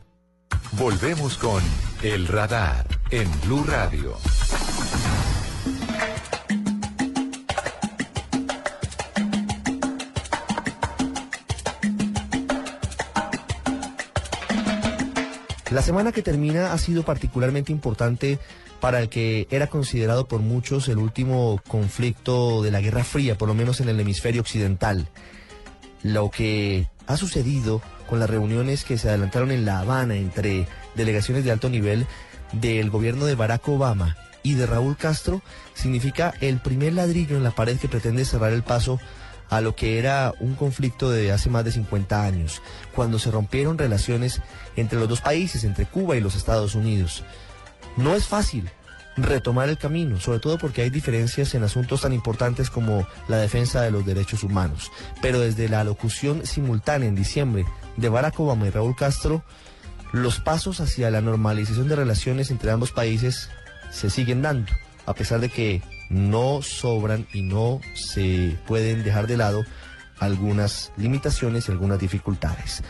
Speaker 5: Volvemos con El Radar en Blue Radio.
Speaker 35: La semana que termina ha sido particularmente importante para el que era considerado por muchos el último conflicto de la Guerra Fría, por lo menos en el hemisferio occidental. Lo que ha sucedido con las reuniones que se adelantaron en La Habana entre delegaciones de alto nivel del gobierno de Barack Obama y de Raúl Castro significa el primer ladrillo en la pared que pretende cerrar el paso a lo que era un conflicto de hace más de 50 años, cuando se rompieron relaciones entre los dos países, entre Cuba y los Estados Unidos. No es fácil retomar el camino, sobre todo porque hay diferencias en asuntos tan importantes como la defensa de los derechos humanos. Pero desde la locución simultánea en diciembre de Barack Obama y Raúl Castro, los pasos hacia la normalización de relaciones entre ambos países se siguen dando, a pesar de que no sobran y no se pueden dejar de lado algunas limitaciones y algunas dificultades.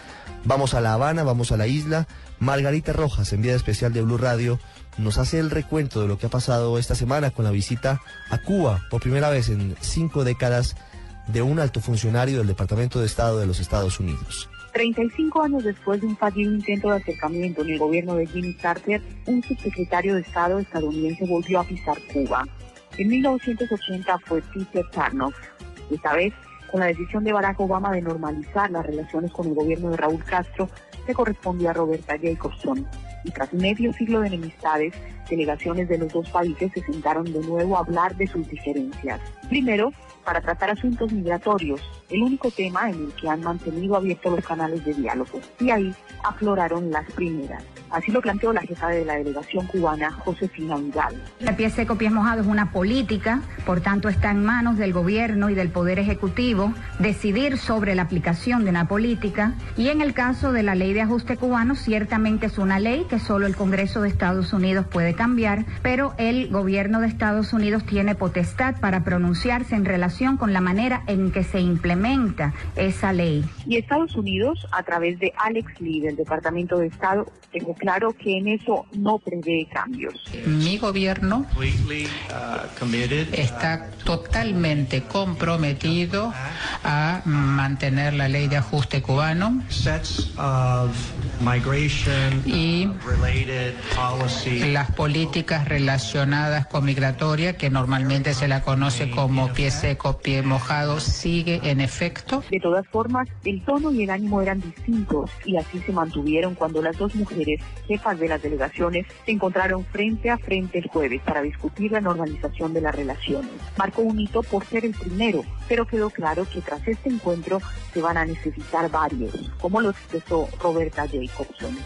Speaker 35: Vamos a La Habana, vamos a la isla. Margarita Rojas, enviada especial de Blue Radio, nos hace el recuento de lo que ha pasado esta semana con la visita a Cuba por primera vez en cinco décadas de un alto funcionario del Departamento de Estado de los Estados Unidos.
Speaker 39: 35 años después de un fallido intento de acercamiento en el gobierno de Jimmy Carter, un subsecretario de Estado estadounidense volvió a pisar Cuba. En 1980 fue Peter Tarnoff. Esta vez, con la decisión de Barack Obama de normalizar las relaciones con el gobierno de Raúl Castro, se correspondió a Roberta Jacobson. Y tras medio siglo de enemistades, delegaciones de los dos países se sentaron de nuevo a hablar de sus diferencias. Primero, para tratar asuntos migratorios, el único tema en el que han mantenido abiertos los canales de diálogo. Y ahí afloraron las primeras. Así lo planteó la jefa de la delegación cubana, Josefina Vidal.
Speaker 38: La pie seco, pies mojados es una política, por tanto está en manos del gobierno y del Poder Ejecutivo decidir sobre la aplicación de una política. Y en el caso de la ley de ajuste cubano, ciertamente es una ley que solo el Congreso de Estados Unidos puede cambiar, pero el gobierno de Estados Unidos tiene potestad para pronunciarse en relación con la manera en que se implementa esa ley.
Speaker 39: Y Estados Unidos, a través de Alex Lee del Departamento de Estado, dejó claro que en eso no prevé cambios.
Speaker 40: Mi gobierno está totalmente comprometido a mantener la ley de ajuste cubano y las políticas relacionadas con migratoria, que normalmente se la conoce como pie seco, pie mojado, sigue en efecto.
Speaker 39: De todas formas, el tono y el ánimo eran distintos y así se mantuvieron cuando las dos mujeres jefas de las delegaciones se encontraron frente a frente el jueves para discutir la normalización de las relaciones. Marcó un hito por ser el primero, pero quedó claro que tras este encuentro se van a necesitar varios, como lo expresó Roberta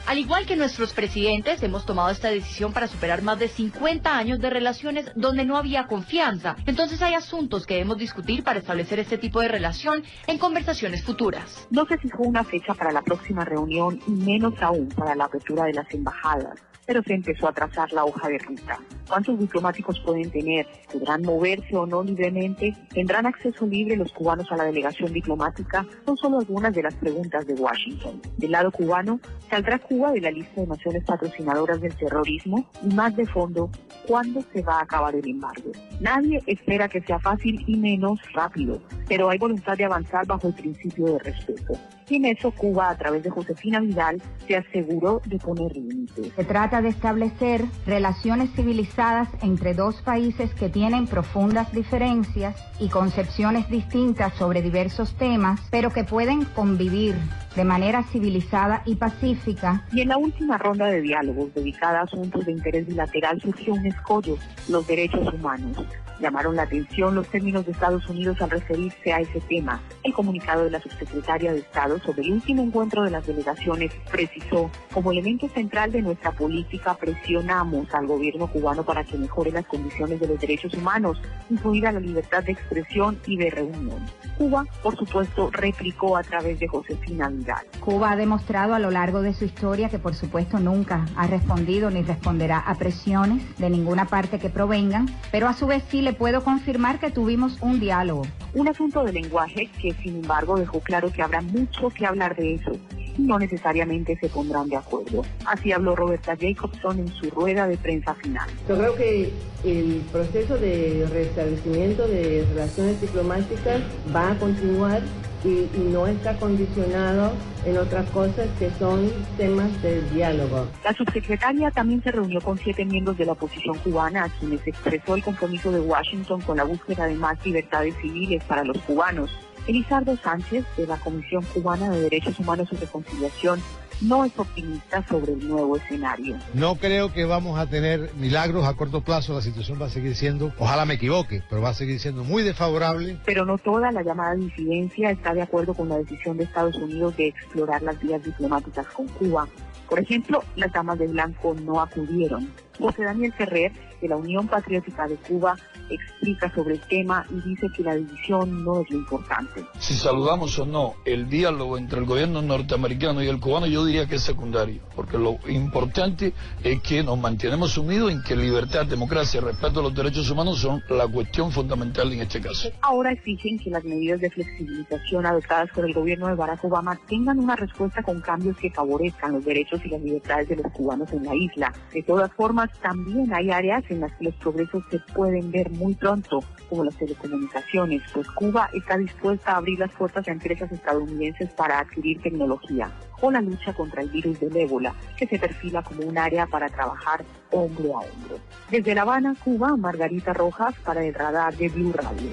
Speaker 41: Al igual que nuestros presidentes, hemos tomado esta decisión para superar más de 50 años de relaciones donde no había confianza. Entonces hay asuntos que debemos discutir para establecer este tipo de relación en conversaciones futuras.
Speaker 39: No se fijó una fecha para la próxima reunión y menos aún para la apertura de las embajadas pero se empezó a trazar la hoja de ruta. ¿Cuántos diplomáticos pueden tener? ¿Podrán moverse o no libremente? ¿Tendrán acceso libre los cubanos a la delegación diplomática? Son solo algunas de las preguntas de Washington. Del lado cubano, ¿saldrá Cuba de la lista de naciones patrocinadoras del terrorismo? Y más de fondo, ¿cuándo se va a acabar el embargo? Nadie espera que sea fácil y menos rápido, pero hay voluntad de avanzar bajo el principio de respeto. En eso Cuba, a través de Josefina Vidal, se aseguró de poner límites.
Speaker 38: Se trata de establecer relaciones civilizadas entre dos países que tienen profundas diferencias y concepciones distintas sobre diversos temas, pero que pueden convivir de manera civilizada y pacífica.
Speaker 39: Y en la última ronda de diálogos dedicada a asuntos de interés bilateral surgió un escollo, los derechos humanos. Llamaron la atención los términos de Estados Unidos al referirse a ese tema. El comunicado de la subsecretaria de Estado sobre el último encuentro de las delegaciones precisó, como elemento central de nuestra política presionamos al gobierno cubano para que mejore las condiciones de los derechos humanos, incluida la libertad de expresión y de reunión. Cuba, por supuesto, replicó a través de Josefina Vidal.
Speaker 38: Cuba ha demostrado a lo largo de su historia que, por supuesto, nunca ha respondido ni responderá a presiones de ninguna parte que provengan, pero a su vez sí le puedo confirmar que tuvimos un diálogo.
Speaker 39: Un asunto de lenguaje que, sin embargo, dejó claro que habrá mucho que hablar de eso y no necesariamente se pondrán de acuerdo. Así habló Roberta Jacobson en su rueda de prensa final.
Speaker 42: Yo creo que el proceso de restablecimiento de relaciones diplomáticas va a continuar
Speaker 43: y, no está condicionado en otras cosas que son temas de diálogo.
Speaker 39: La subsecretaria también se reunió con siete miembros de la oposición cubana a quienes expresó el compromiso de Washington con la búsqueda de más libertades civiles para los cubanos. Elizardo Sánchez, de la Comisión Cubana de Derechos Humanos y Reconciliación, no es optimista sobre el nuevo escenario.
Speaker 44: No creo que vamos a tener milagros a corto plazo, la situación va a seguir siendo, ojalá me equivoque, pero va a seguir siendo muy desfavorable.
Speaker 39: Pero no toda la llamada disidencia está de acuerdo con la decisión de Estados Unidos de explorar las vías diplomáticas con Cuba. Por ejemplo, las damas de blanco no acudieron. José Daniel Ferrer, de la Unión Patriótica de Cuba, explica sobre el tema y dice que la división no es lo importante.
Speaker 45: Si saludamos o no el diálogo entre el gobierno norteamericano y el cubano, yo diría que es secundario, porque lo importante es que nos mantenemos unidos en que libertad, democracia y respeto a los derechos humanos son la cuestión fundamental en este caso.
Speaker 39: Ahora exigen que las medidas de flexibilización adoptadas por el gobierno de Barack Obama tengan una respuesta con cambios que favorezcan los derechos y las libertades de los cubanos en la isla. De todas formas, también hay áreas en las que los progresos se pueden ver muy pronto, como las telecomunicaciones, pues Cuba está dispuesta a abrir las puertas a empresas estadounidenses para adquirir tecnología, o la lucha contra el virus del ébola, que se perfila como un área para trabajar hombro a hombro. Desde La Habana, Cuba, Margarita Rojas para el radar de Blue Radio.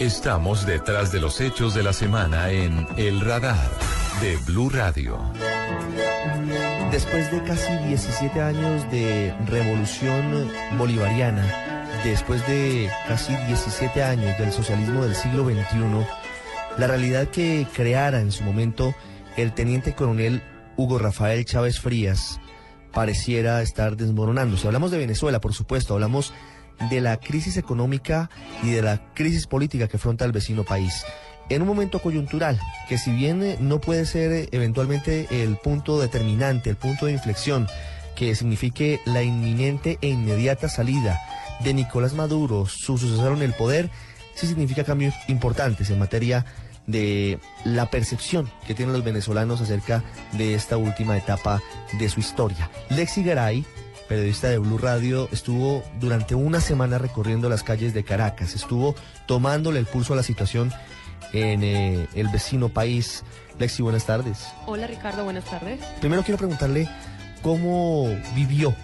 Speaker 5: Estamos detrás de los hechos de la semana en El Radar de Blue Radio.
Speaker 35: Después de casi 17 años de revolución bolivariana, después de casi 17 años del socialismo del siglo XXI, la realidad que creara en su momento el teniente coronel Hugo Rafael Chávez Frías pareciera estar desmoronándose. Hablamos de Venezuela, por supuesto, hablamos de la crisis económica y de la crisis política que afronta el vecino país en un momento coyuntural, que si bien eh, no puede ser eh, eventualmente el punto determinante, el punto de inflexión, que signifique la inminente e inmediata salida de Nicolás Maduro, su sucesor en el poder, sí significa cambios importantes en materia de la percepción que tienen los venezolanos acerca de esta última etapa de su historia. Lexi Garay, periodista de Blue Radio, estuvo durante una semana recorriendo las calles de Caracas, estuvo tomándole el pulso a la situación en eh, el vecino país. Lexi, buenas tardes.
Speaker 46: Hola Ricardo, buenas tardes.
Speaker 35: Primero quiero preguntarle cómo vivió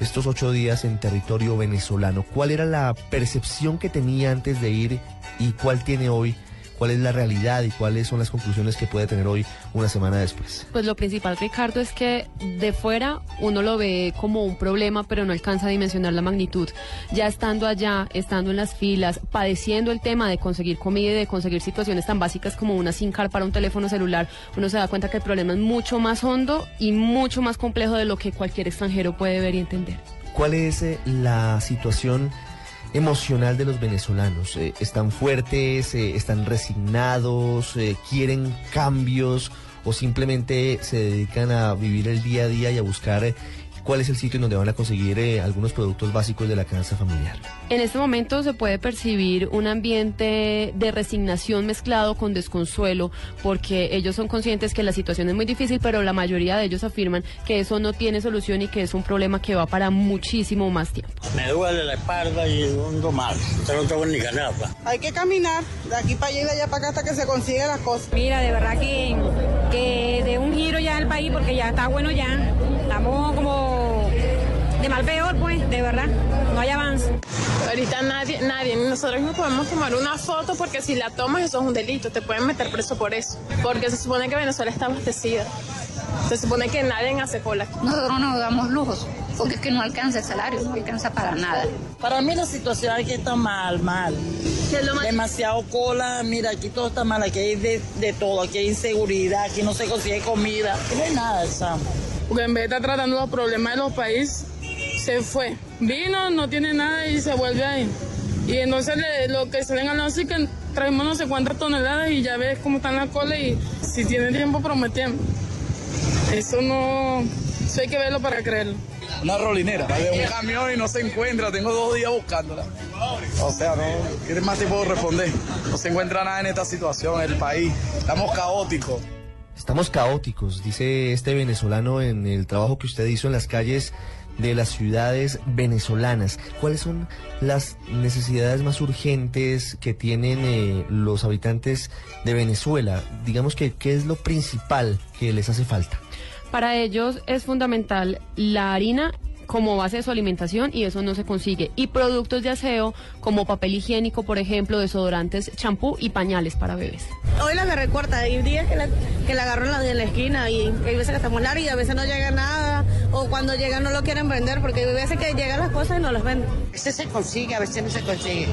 Speaker 35: estos ocho días en territorio venezolano. ¿Cuál era la percepción que tenía antes de ir y cuál tiene hoy cuál es la realidad y cuáles son las conclusiones que puede tener hoy una semana después.
Speaker 46: Pues lo principal, Ricardo, es que de fuera uno lo ve como un problema, pero no alcanza a dimensionar la magnitud. Ya estando allá, estando en las filas, padeciendo el tema de conseguir comida y de conseguir situaciones tan básicas como una SIM card para un teléfono celular, uno se da cuenta que el problema es mucho más hondo y mucho más complejo de lo que cualquier extranjero puede ver y entender.
Speaker 35: ¿Cuál es eh, la situación emocional de los venezolanos? Eh, ¿Están fuertes? Eh, ¿Están resignados? Eh, ¿Quieren cambios? ¿O simplemente se dedican a vivir el día a día y a buscar cuál es el sitio en donde van a conseguir algunos productos básicos de la canasta familiar.
Speaker 46: En este momento se puede percibir un ambiente de resignación mezclado con desconsuelo, porque ellos son conscientes que la situación es muy difícil, pero la mayoría de ellos afirman que eso no tiene solución y que es un problema que va para muchísimo más tiempo.
Speaker 47: Me duele la espalda y hundo mal, no tengo ni ganaba.
Speaker 48: Hay que caminar de aquí para allá y de allá para acá hasta que se consiga las cosas.
Speaker 49: Mira, de verdad que, que de un giro ya el país, porque ya está bueno ya. Estamos como de mal peor, pues, de verdad, no hay avance.
Speaker 50: Ahorita nadie, nadie, nosotros no podemos tomar una foto porque si la tomas eso es un delito, te pueden meter preso por eso, porque se supone que Venezuela está abastecida. Se supone que nadie hace cola.
Speaker 51: Nosotros no damos lujos, porque es que no alcanza el salario, no alcanza para nada.
Speaker 52: Para mí la situación aquí está mal, mal. Demasiado cola, mira, aquí todo está mal, aquí hay de, todo, aquí hay inseguridad, aquí no se consigue comida, no hay nada, Sam.
Speaker 50: Porque en vez de estar tratando los problemas de los países, se fue. Vino, no tiene nada y se vuelve ahí. Y entonces lo que salen a así que traemos no sé cuántas toneladas y ya ves cómo están las colas y si tiene tiempo prometemos. Eso no, eso hay que verlo para creerlo.
Speaker 53: Una rolinera, de un camión y no se encuentra, tengo dos días buscándola. O sea, no, ¿qué más te puedo responder? No se encuentra nada en esta situación, el país, estamos caóticos.
Speaker 35: Estamos caóticos, dice este venezolano en el trabajo que usted hizo en las calles de las ciudades venezolanas. ¿Cuáles son las necesidades más urgentes que tienen eh, los habitantes de Venezuela? Digamos que, ¿qué es lo principal que les hace falta?
Speaker 46: Para ellos es fundamental la harina como base de su alimentación y eso no se consigue. Y productos de aseo como papel higiénico, por ejemplo, desodorantes, champú y pañales para bebés.
Speaker 39: Hoy la agarré corta, hay días que la, que la agarro en la, en la esquina y hay veces que estamos larga y a veces no llega nada o cuando llega no lo quieren vender porque hay veces que llegan las cosas y no las venden.
Speaker 54: A veces se consigue, a veces no se consigue.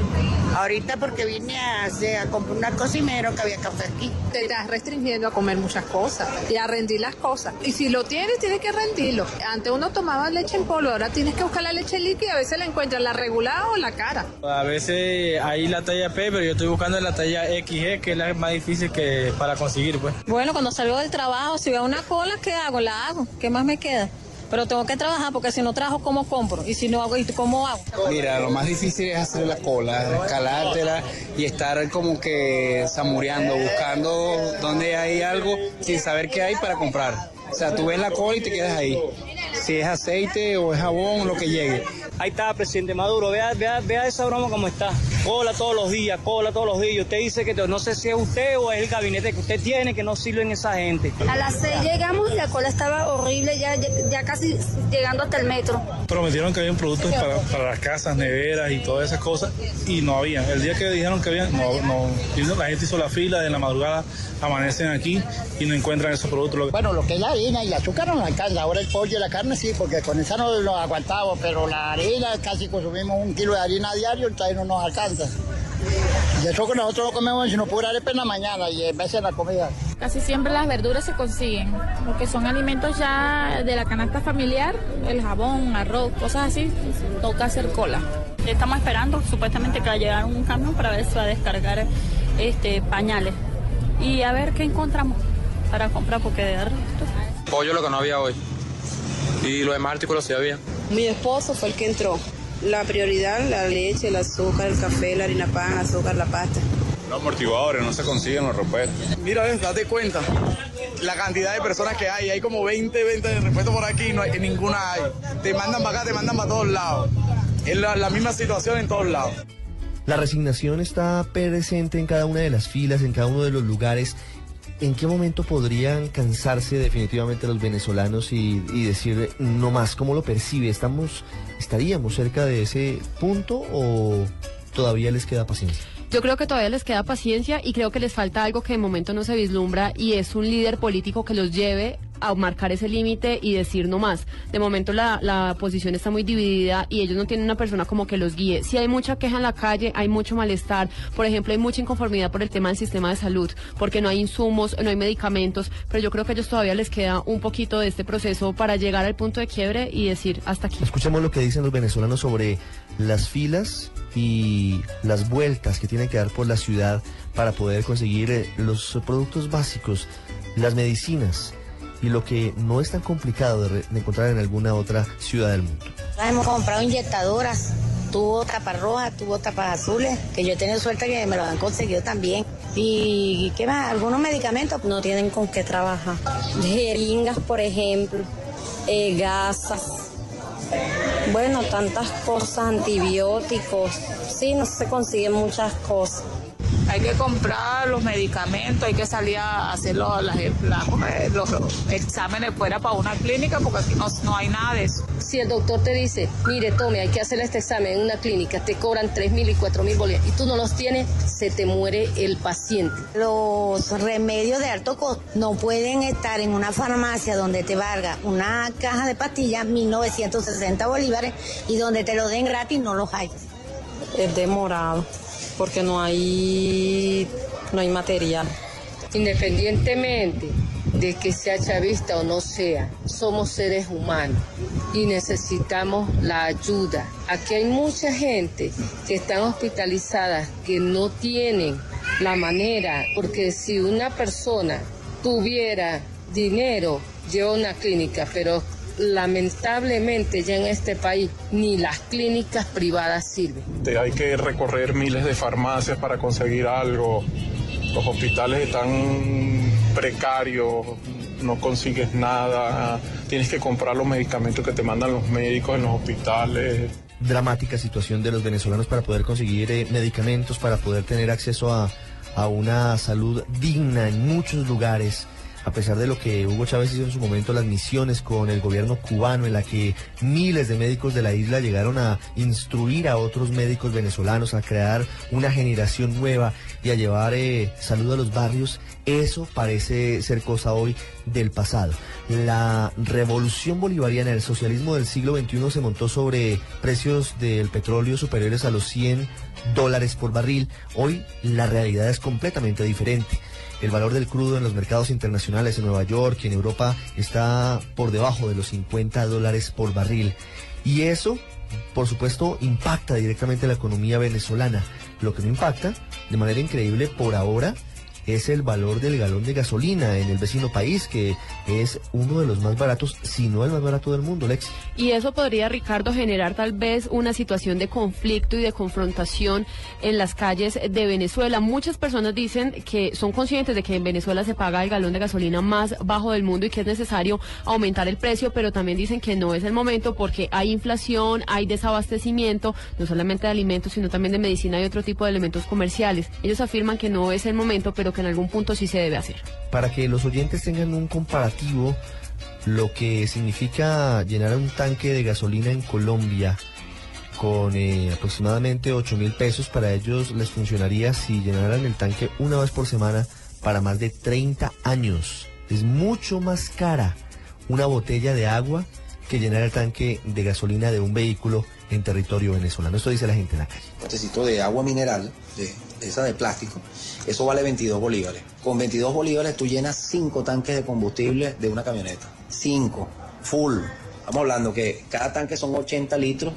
Speaker 54: Ahorita porque vine a, a comprar una cocinero que había café aquí.
Speaker 55: Te estás restringiendo a comer muchas cosas y a rendir las cosas. Y si lo tienes, tienes que rendirlo. Antes uno tomaba leche en polvo, ahora tienes que buscar la leche líquida, a veces la encuentras la regular o la cara.
Speaker 3: A veces hay la talla P, pero yo estoy buscando la talla XG, que es la más difícil que para conseguir, pues.
Speaker 39: Bueno, cuando salgo del trabajo, si veo una cola, ¿qué hago? La hago. ¿Qué más me queda? Pero tengo que trabajar porque si no trabajo, ¿cómo compro? Y si no hago, ¿cómo hago?
Speaker 3: Mira, lo más difícil es hacer la cola, escalártela y estar como que samureando, buscando dónde hay algo sin saber qué hay para comprar. O sea, tú ves la cola y te quedas ahí. Si es aceite o es jabón, lo que llegue.
Speaker 56: Ahí está, presidente Maduro. Vea, vea, vea esa broma como está. Cola todos los días, cola todos los días. Usted dice que no sé si es usted o es el gabinete que usted tiene que no sirven esa gente.
Speaker 39: A las seis llegamos y la cola estaba horrible, ya, ya casi llegando hasta el metro.
Speaker 3: Prometieron que habían productos para, para las casas, neveras y todas esas cosas y no había. El día que dijeron que había, no, no. La gente hizo la fila, de la madrugada amanecen aquí y no encuentran esos productos.
Speaker 57: Bueno, lo que es la harina y el azúcar no alcanza. Ahora el pollo y la carne sí, porque con esa no lo aguantamos, pero la harina casi consumimos un kilo de harina diario, entonces no nos alcanza. Y eso que nosotros lo comemos sino pura arepa en la mañana y en vez de la comida.
Speaker 39: Casi siempre las verduras se consiguen, porque son alimentos ya de la canasta familiar, el jabón, arroz, cosas así, toca hacer cola. Estamos esperando supuestamente que va a llegar un camión para ver si va a descargar este pañales y a ver qué encontramos para comprar, porque de resto...
Speaker 3: Pollo lo que no había hoy y lo demás artículos sí había.
Speaker 39: Mi esposo fue el que entró. La prioridad, la leche, el azúcar, el café, la harina pan, azúcar, la pasta.
Speaker 3: Los amortiguadores no se consiguen los repuestos.
Speaker 58: Mira, ves, date cuenta. La cantidad de personas que hay, hay como 20, 20 de repuestos por aquí, no hay ninguna hay. Te mandan para acá, te mandan para todos lados. Es la, la misma situación en todos lados.
Speaker 35: La resignación está presente en cada una de las filas, en cada uno de los lugares. ¿En qué momento podrían cansarse definitivamente los venezolanos y, y, decir no más? ¿Cómo lo percibe? ¿Estamos, ¿Estaríamos cerca de ese punto o todavía les queda paciencia?
Speaker 46: Yo creo que todavía les queda paciencia y creo que les falta algo que de momento no se vislumbra y es un líder político que los lleve a marcar ese límite y decir no más. De momento la, la posición está muy dividida y ellos no tienen una persona como que los guíe. Si hay mucha queja en la calle, hay mucho malestar. Por ejemplo, hay mucha inconformidad por el tema del sistema de salud, porque no hay insumos, no hay medicamentos, pero yo creo que a ellos todavía les queda un poquito de este proceso para llegar al punto de quiebre y decir hasta aquí.
Speaker 35: Escuchemos lo que dicen los venezolanos sobre las filas y las vueltas que tienen que dar por la ciudad para poder conseguir los productos básicos, las medicinas y lo que no es tan complicado de, encontrar en alguna otra ciudad del mundo.
Speaker 39: Hemos comprado inyectadoras, tuvo tapas rojas, tuvo tapas azules, que yo he tenido suerte que me lo han conseguido también. Y qué más, algunos medicamentos no tienen con qué trabajar. Jeringas, por ejemplo, eh, gasas. Bueno, tantas cosas, antibióticos. Sí, no se consiguen muchas cosas.
Speaker 55: Hay que comprar los medicamentos, hay que salir a hacer los, las- la- los exámenes fuera para una clínica porque aquí no, no hay nada de eso.
Speaker 39: Si el doctor te dice, mire, tome, hay que hacer este examen en una clínica, te cobran 3 mil y 4 mil bolívares y tú no los tienes, se te muere el paciente.
Speaker 59: Los remedios de alto costo no pueden estar en una farmacia donde te valga una caja de pastillas 1960 bolívares y donde te lo den gratis no los hay.
Speaker 39: Es demorado porque no hay, no hay material. Independientemente de que sea chavista o no sea, somos seres humanos y necesitamos la ayuda. Aquí hay mucha gente que están hospitalizadas que no tienen la manera, porque si una persona tuviera dinero, lleva una clínica, pero lamentablemente ya en este país ni las clínicas privadas sirven.
Speaker 3: Te- hay que recorrer miles de farmacias para conseguir algo. Los hospitales están precarios.
Speaker 60: no consigues nada, tienes que comprar los medicamentos que te mandan los médicos en los hospitales.
Speaker 35: Dramática situación de los venezolanos para poder conseguir eh, medicamentos, para poder tener acceso a, a una salud digna en muchos lugares a pesar de lo que Hugo Chávez hizo en su momento, las misiones con el gobierno cubano, en la que miles de médicos de la isla llegaron a instruir a otros médicos venezolanos, a crear una generación nueva y a llevar eh, salud a los barrios, eso parece ser cosa hoy del pasado. La revolución bolivariana, el socialismo del siglo XXI se montó sobre precios del petróleo superiores a los 100 dólares por barril. Hoy la realidad es completamente diferente. El valor del crudo en los mercados internacionales en Nueva York y en Europa está por debajo de los 50 dólares por barril. Y eso, por supuesto, impacta directamente la economía venezolana. Lo que no impacta, de manera increíble, por ahora, es el valor del galón de gasolina en el vecino país, que es uno de los más baratos, si no el más barato del mundo, Lexi.
Speaker 46: Y eso podría, Ricardo, generar tal vez una situación de conflicto y de confrontación en las calles de Venezuela. Muchas personas dicen que son conscientes de que en Venezuela se paga el galón de gasolina más bajo del mundo y que es necesario aumentar el precio, pero también dicen que no es el momento porque hay inflación, hay desabastecimiento, no solamente de alimentos, sino también de medicina y otro tipo de elementos comerciales. Ellos afirman que no es el momento, pero que en algún punto sí se debe hacer.
Speaker 35: Para que los oyentes tengan un comparativo, lo que significa llenar un tanque de gasolina en Colombia con eh, aproximadamente 8 mil pesos, para ellos les funcionaría si llenaran el tanque una vez por semana para más de 30 años. Es mucho más cara una botella de agua que llenar el tanque de gasolina de un vehículo en territorio venezolano. Esto dice la gente en la calle.
Speaker 59: Un de agua mineral, de, esa de plástico, eso vale 22 bolívares. Con 22 bolívares tú llenas 5 tanques de combustible de una camioneta. 5, full. Estamos hablando que cada tanque son 80 litros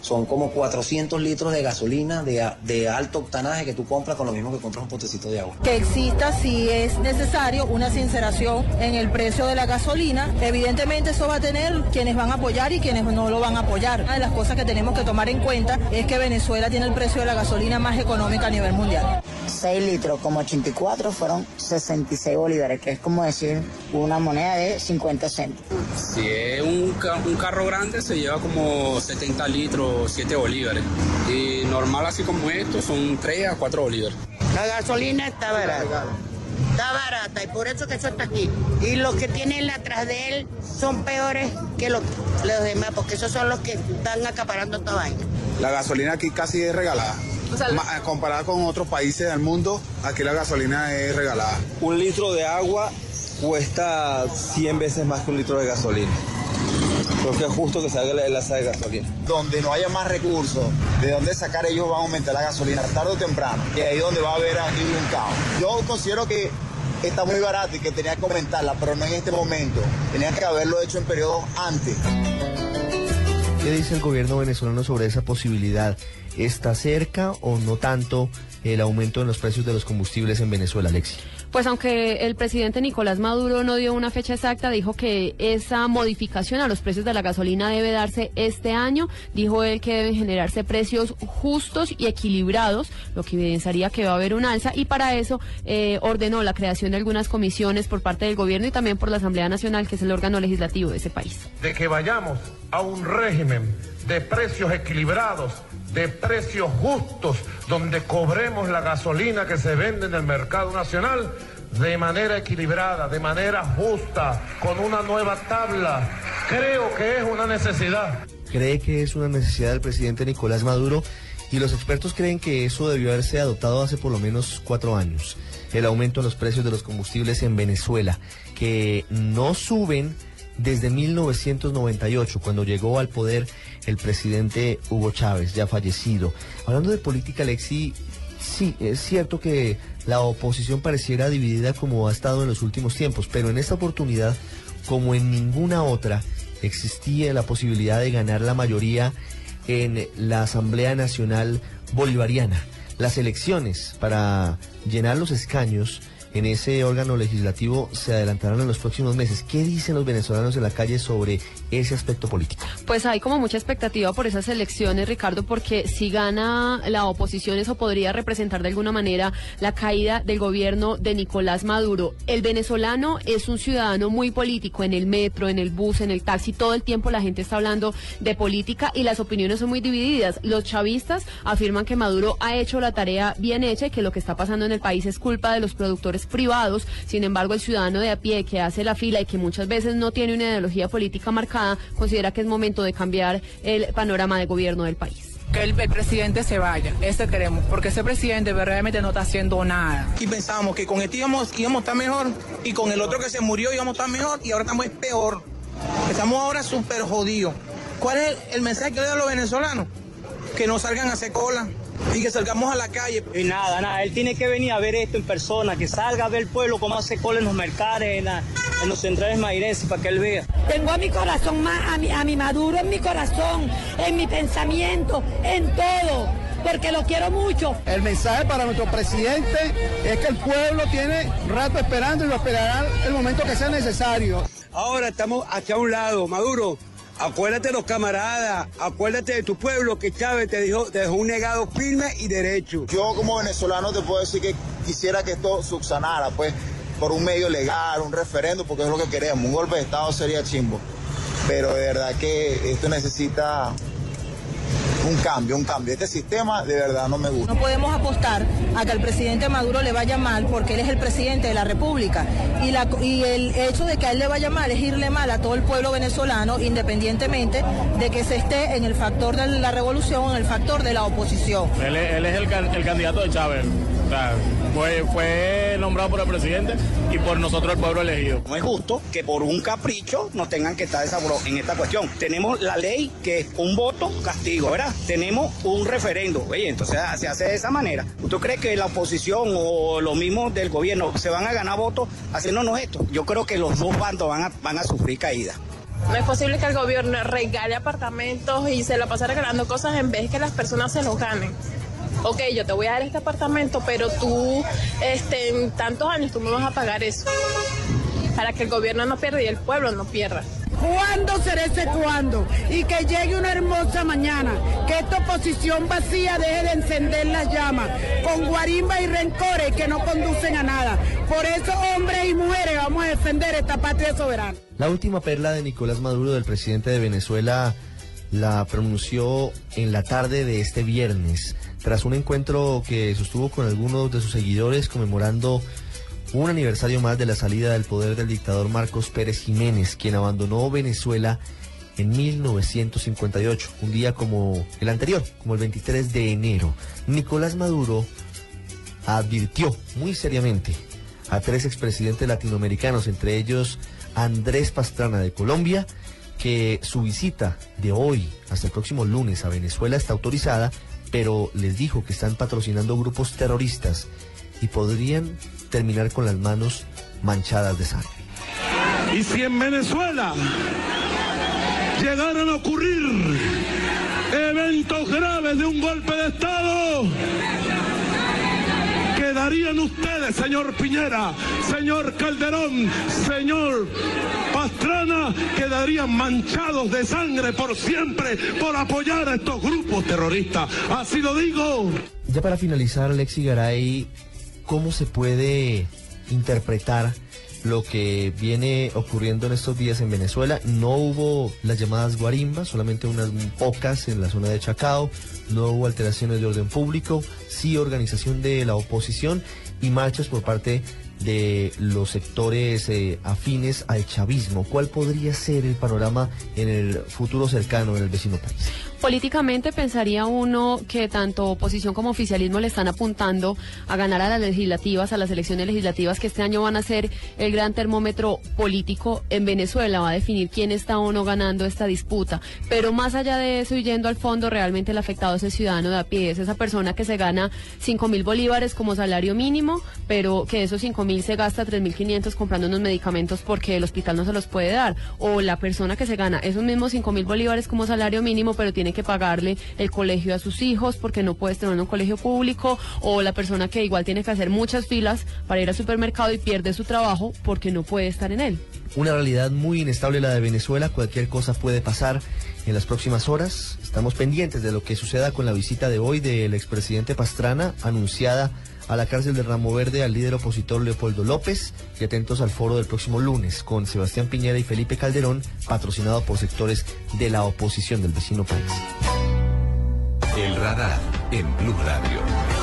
Speaker 59: son como 400 litros de gasolina de, de, alto octanaje que tú compras con lo mismo que compras un potecito de agua.
Speaker 61: Que exista si es necesario una sinceración en el precio de la gasolina. Evidentemente eso va a tener quienes van a apoyar y quienes no lo van a apoyar. Una de las cosas que tenemos que tomar en cuenta es que Venezuela tiene el precio de la gasolina más económica a nivel mundial.
Speaker 62: 6 litros como 84 fueron 66 bolívares, que es como decir una moneda de 50 centos.
Speaker 63: Si es un, un carro grande se lleva como 70 litros, 7 bolívares. Y normal así como esto son 3 a 4 bolívares.
Speaker 64: La gasolina está barata. Está barata y por eso que eso está aquí. Y los que tienen atrás de él son peores que los, los demás, porque esos son los que están acaparando toda vaina.
Speaker 60: La gasolina aquí casi es regalada. O sea, comparada con otros países del mundo, aquí la gasolina es regalada.
Speaker 65: Un litro de agua cuesta 100 veces más que un litro de gasolina. Creo que es justo que salga la enlaza de gasolina.
Speaker 60: Donde no haya más recursos, de dónde sacar ellos van a aumentar la gasolina tarde o temprano. Y ahí es donde va a haber aquí un caos. Yo considero que está muy barato y que tenía que aumentarla, pero no en este momento. Tenía que haberlo hecho en periodos antes.
Speaker 35: ¿Qué dice el gobierno venezolano sobre esa posibilidad? ¿Está cerca o no tanto el aumento en los precios de los combustibles en Venezuela, Alexi?
Speaker 46: Pues aunque el presidente Nicolás Maduro no dio una fecha exacta, dijo que esa modificación a los precios de la gasolina debe darse este año. Dijo él que deben generarse precios justos y equilibrados, lo que evidenciaría que va a haber un alza y para eso eh, ordenó la creación de algunas comisiones por parte del gobierno y también por la Asamblea Nacional, que es el órgano legislativo de ese país.
Speaker 66: De que vayamos a un régimen de precios equilibrados de precios justos, donde cobremos la gasolina que se vende en el mercado nacional de manera equilibrada, de manera justa, con una nueva tabla. Creo que es una necesidad.
Speaker 35: Cree que es una necesidad del presidente Nicolás Maduro y los expertos creen que eso debió haberse adoptado hace por lo menos cuatro años. El aumento en los precios de los combustibles en Venezuela, que no suben desde 1998, cuando llegó al poder el presidente Hugo Chávez, ya fallecido. Hablando de política, Alexi, sí, es cierto que la oposición pareciera dividida como ha estado en los últimos tiempos, pero en esta oportunidad, como en ninguna otra, existía la posibilidad de ganar la mayoría en la Asamblea Nacional Bolivariana. Las elecciones para llenar los escaños en ese órgano legislativo se adelantarán en los próximos meses. ¿Qué dicen los venezolanos en la calle sobre ese aspecto político?
Speaker 46: Pues hay como mucha expectativa por esas elecciones, Ricardo, porque si gana la oposición eso podría representar de alguna manera la caída del gobierno de Nicolás Maduro. El venezolano es un ciudadano muy político en el metro, en el bus, en el taxi, todo el tiempo la gente está hablando de política y las opiniones son muy divididas. Los chavistas afirman que Maduro ha hecho la tarea bien hecha y que lo que está pasando en el país es culpa de los productores privados. Sin embargo, el ciudadano de a pie que hace la fila y que muchas veces no tiene una ideología política marcada, considera que es momento de cambiar el panorama de gobierno del país.
Speaker 67: Que el, el presidente se vaya, ese queremos, porque ese presidente verdaderamente no está haciendo nada.
Speaker 68: Y pensábamos que con este íbamos, íbamos a estar mejor y con el otro que se murió íbamos a estar mejor y ahora estamos peor. Estamos ahora súper jodidos. ¿Cuál es el, el mensaje que le da a los venezolanos? Que no salgan a hacer cola y que salgamos a la calle.
Speaker 69: Y nada, nada, él tiene que venir a ver esto en persona, que salga a ver el pueblo, cómo hace cola en los mercados, en, la- en los centrales mairenses, para que él vea.
Speaker 70: Tengo a mi corazón más, a mi, a mi Maduro en mi corazón, en mi pensamiento, en todo, porque lo quiero mucho.
Speaker 71: El mensaje para nuestro presidente es que el pueblo tiene rato esperando y lo esperará el momento que sea necesario.
Speaker 72: Ahora estamos hacia un lado, Maduro. Acuérdate los camaradas, acuérdate de tu pueblo que Chávez te te dejó un negado firme y derecho.
Speaker 60: Yo como venezolano te puedo decir que quisiera que esto subsanara, pues, por un medio legal, un referendo, porque es lo que queremos. Un golpe de Estado sería chimbo. Pero de verdad que esto necesita un cambio, un cambio. Este sistema de verdad no me gusta.
Speaker 61: No podemos apostar a que al presidente Maduro le vaya mal porque él es el presidente de la República. Y, la, y el hecho de que a él le vaya mal es irle mal a todo el pueblo venezolano, independientemente de que se esté en el factor de la revolución o en el factor de la oposición.
Speaker 73: Él es, él es el, el candidato de Chávez. O sea, fue, fue nombrado por el presidente y por nosotros el pueblo elegido.
Speaker 56: No es justo que por un capricho nos tengan que estar desabro- en esta cuestión. Tenemos la ley que es un voto castigo, ¿verdad? Tenemos un referendo. Oye, entonces se hace de esa manera. ¿Usted cree que la oposición o los mismos del gobierno se van a ganar votos haciéndonos esto? Yo creo que los dos bandos van a, van a sufrir caída.
Speaker 50: No es posible que el gobierno regale apartamentos y se la pase regalando cosas en vez que las personas se los ganen. Ok, yo te voy a dar este apartamento, pero tú, este, en tantos años tú me vas a pagar eso. Para que el gobierno no pierda y el pueblo no pierda.
Speaker 70: ¿Cuándo será ese cuándo? Y que llegue una hermosa mañana, que esta oposición vacía deje de encender las llamas, con guarimba y rencores que no conducen a nada. Por eso, hombres y mujeres, vamos a defender esta patria soberana.
Speaker 35: La última perla de Nicolás Maduro, del presidente de Venezuela, la pronunció en la tarde de este viernes, tras un encuentro que sostuvo con algunos de sus seguidores conmemorando un aniversario más de la salida del poder del dictador Marcos Pérez Jiménez, quien abandonó Venezuela en 1958, un día como el anterior, como el 23 de enero. Nicolás Maduro advirtió muy seriamente a tres expresidentes latinoamericanos, entre ellos Andrés Pastrana de Colombia, que su visita de hoy hasta el próximo lunes a Venezuela está autorizada, pero les dijo que están patrocinando grupos terroristas y podrían terminar con las manos manchadas de sangre.
Speaker 66: Y si en Venezuela llegaran a ocurrir eventos graves de un golpe de Estado, quedarían ustedes, señor Piñera, señor Calderón, señor Pastrana, quedarían manchados de sangre por siempre por apoyar a estos grupos terroristas. Así lo digo.
Speaker 35: Ya para finalizar, Alexi Garay, ¿cómo se puede interpretar lo que viene ocurriendo en estos días en Venezuela? No hubo las llamadas guarimbas, solamente unas pocas en la zona de Chacao, no hubo alteraciones de orden público, sí organización de la oposición y marchas por parte de los sectores eh, afines al chavismo. ¿Cuál podría ser el panorama en el futuro cercano en el vecino país?
Speaker 46: Políticamente pensaría uno que tanto oposición como oficialismo le están apuntando a ganar a las legislativas, a las elecciones legislativas que este año van a ser el gran termómetro político en Venezuela, va a definir quién está o no ganando esta disputa. Pero más allá de eso y yendo al fondo, realmente el afectado es el ciudadano de a pie, es esa persona que se gana 5 mil bolívares como salario mínimo, pero que esos 5 mil se gasta 3 mil 500 comprando unos medicamentos porque el hospital no se los puede dar. O la persona que se gana esos mismos 5 mil bolívares como salario mínimo, pero tiene tiene que pagarle el colegio a sus hijos porque no puede tener un colegio público o la persona que igual tiene que hacer muchas filas para ir al supermercado y pierde su trabajo porque no puede estar en él.
Speaker 35: Una realidad muy inestable la de Venezuela, cualquier cosa puede pasar en las próximas horas. Estamos pendientes de lo que suceda con la visita de hoy del expresidente Pastrana, anunciada a la cárcel de Ramo Verde al líder opositor Leopoldo López y atentos al foro del próximo lunes con Sebastián Piñera y Felipe Calderón, patrocinado por sectores de la oposición del vecino país.
Speaker 74: El radar en Blue Radio.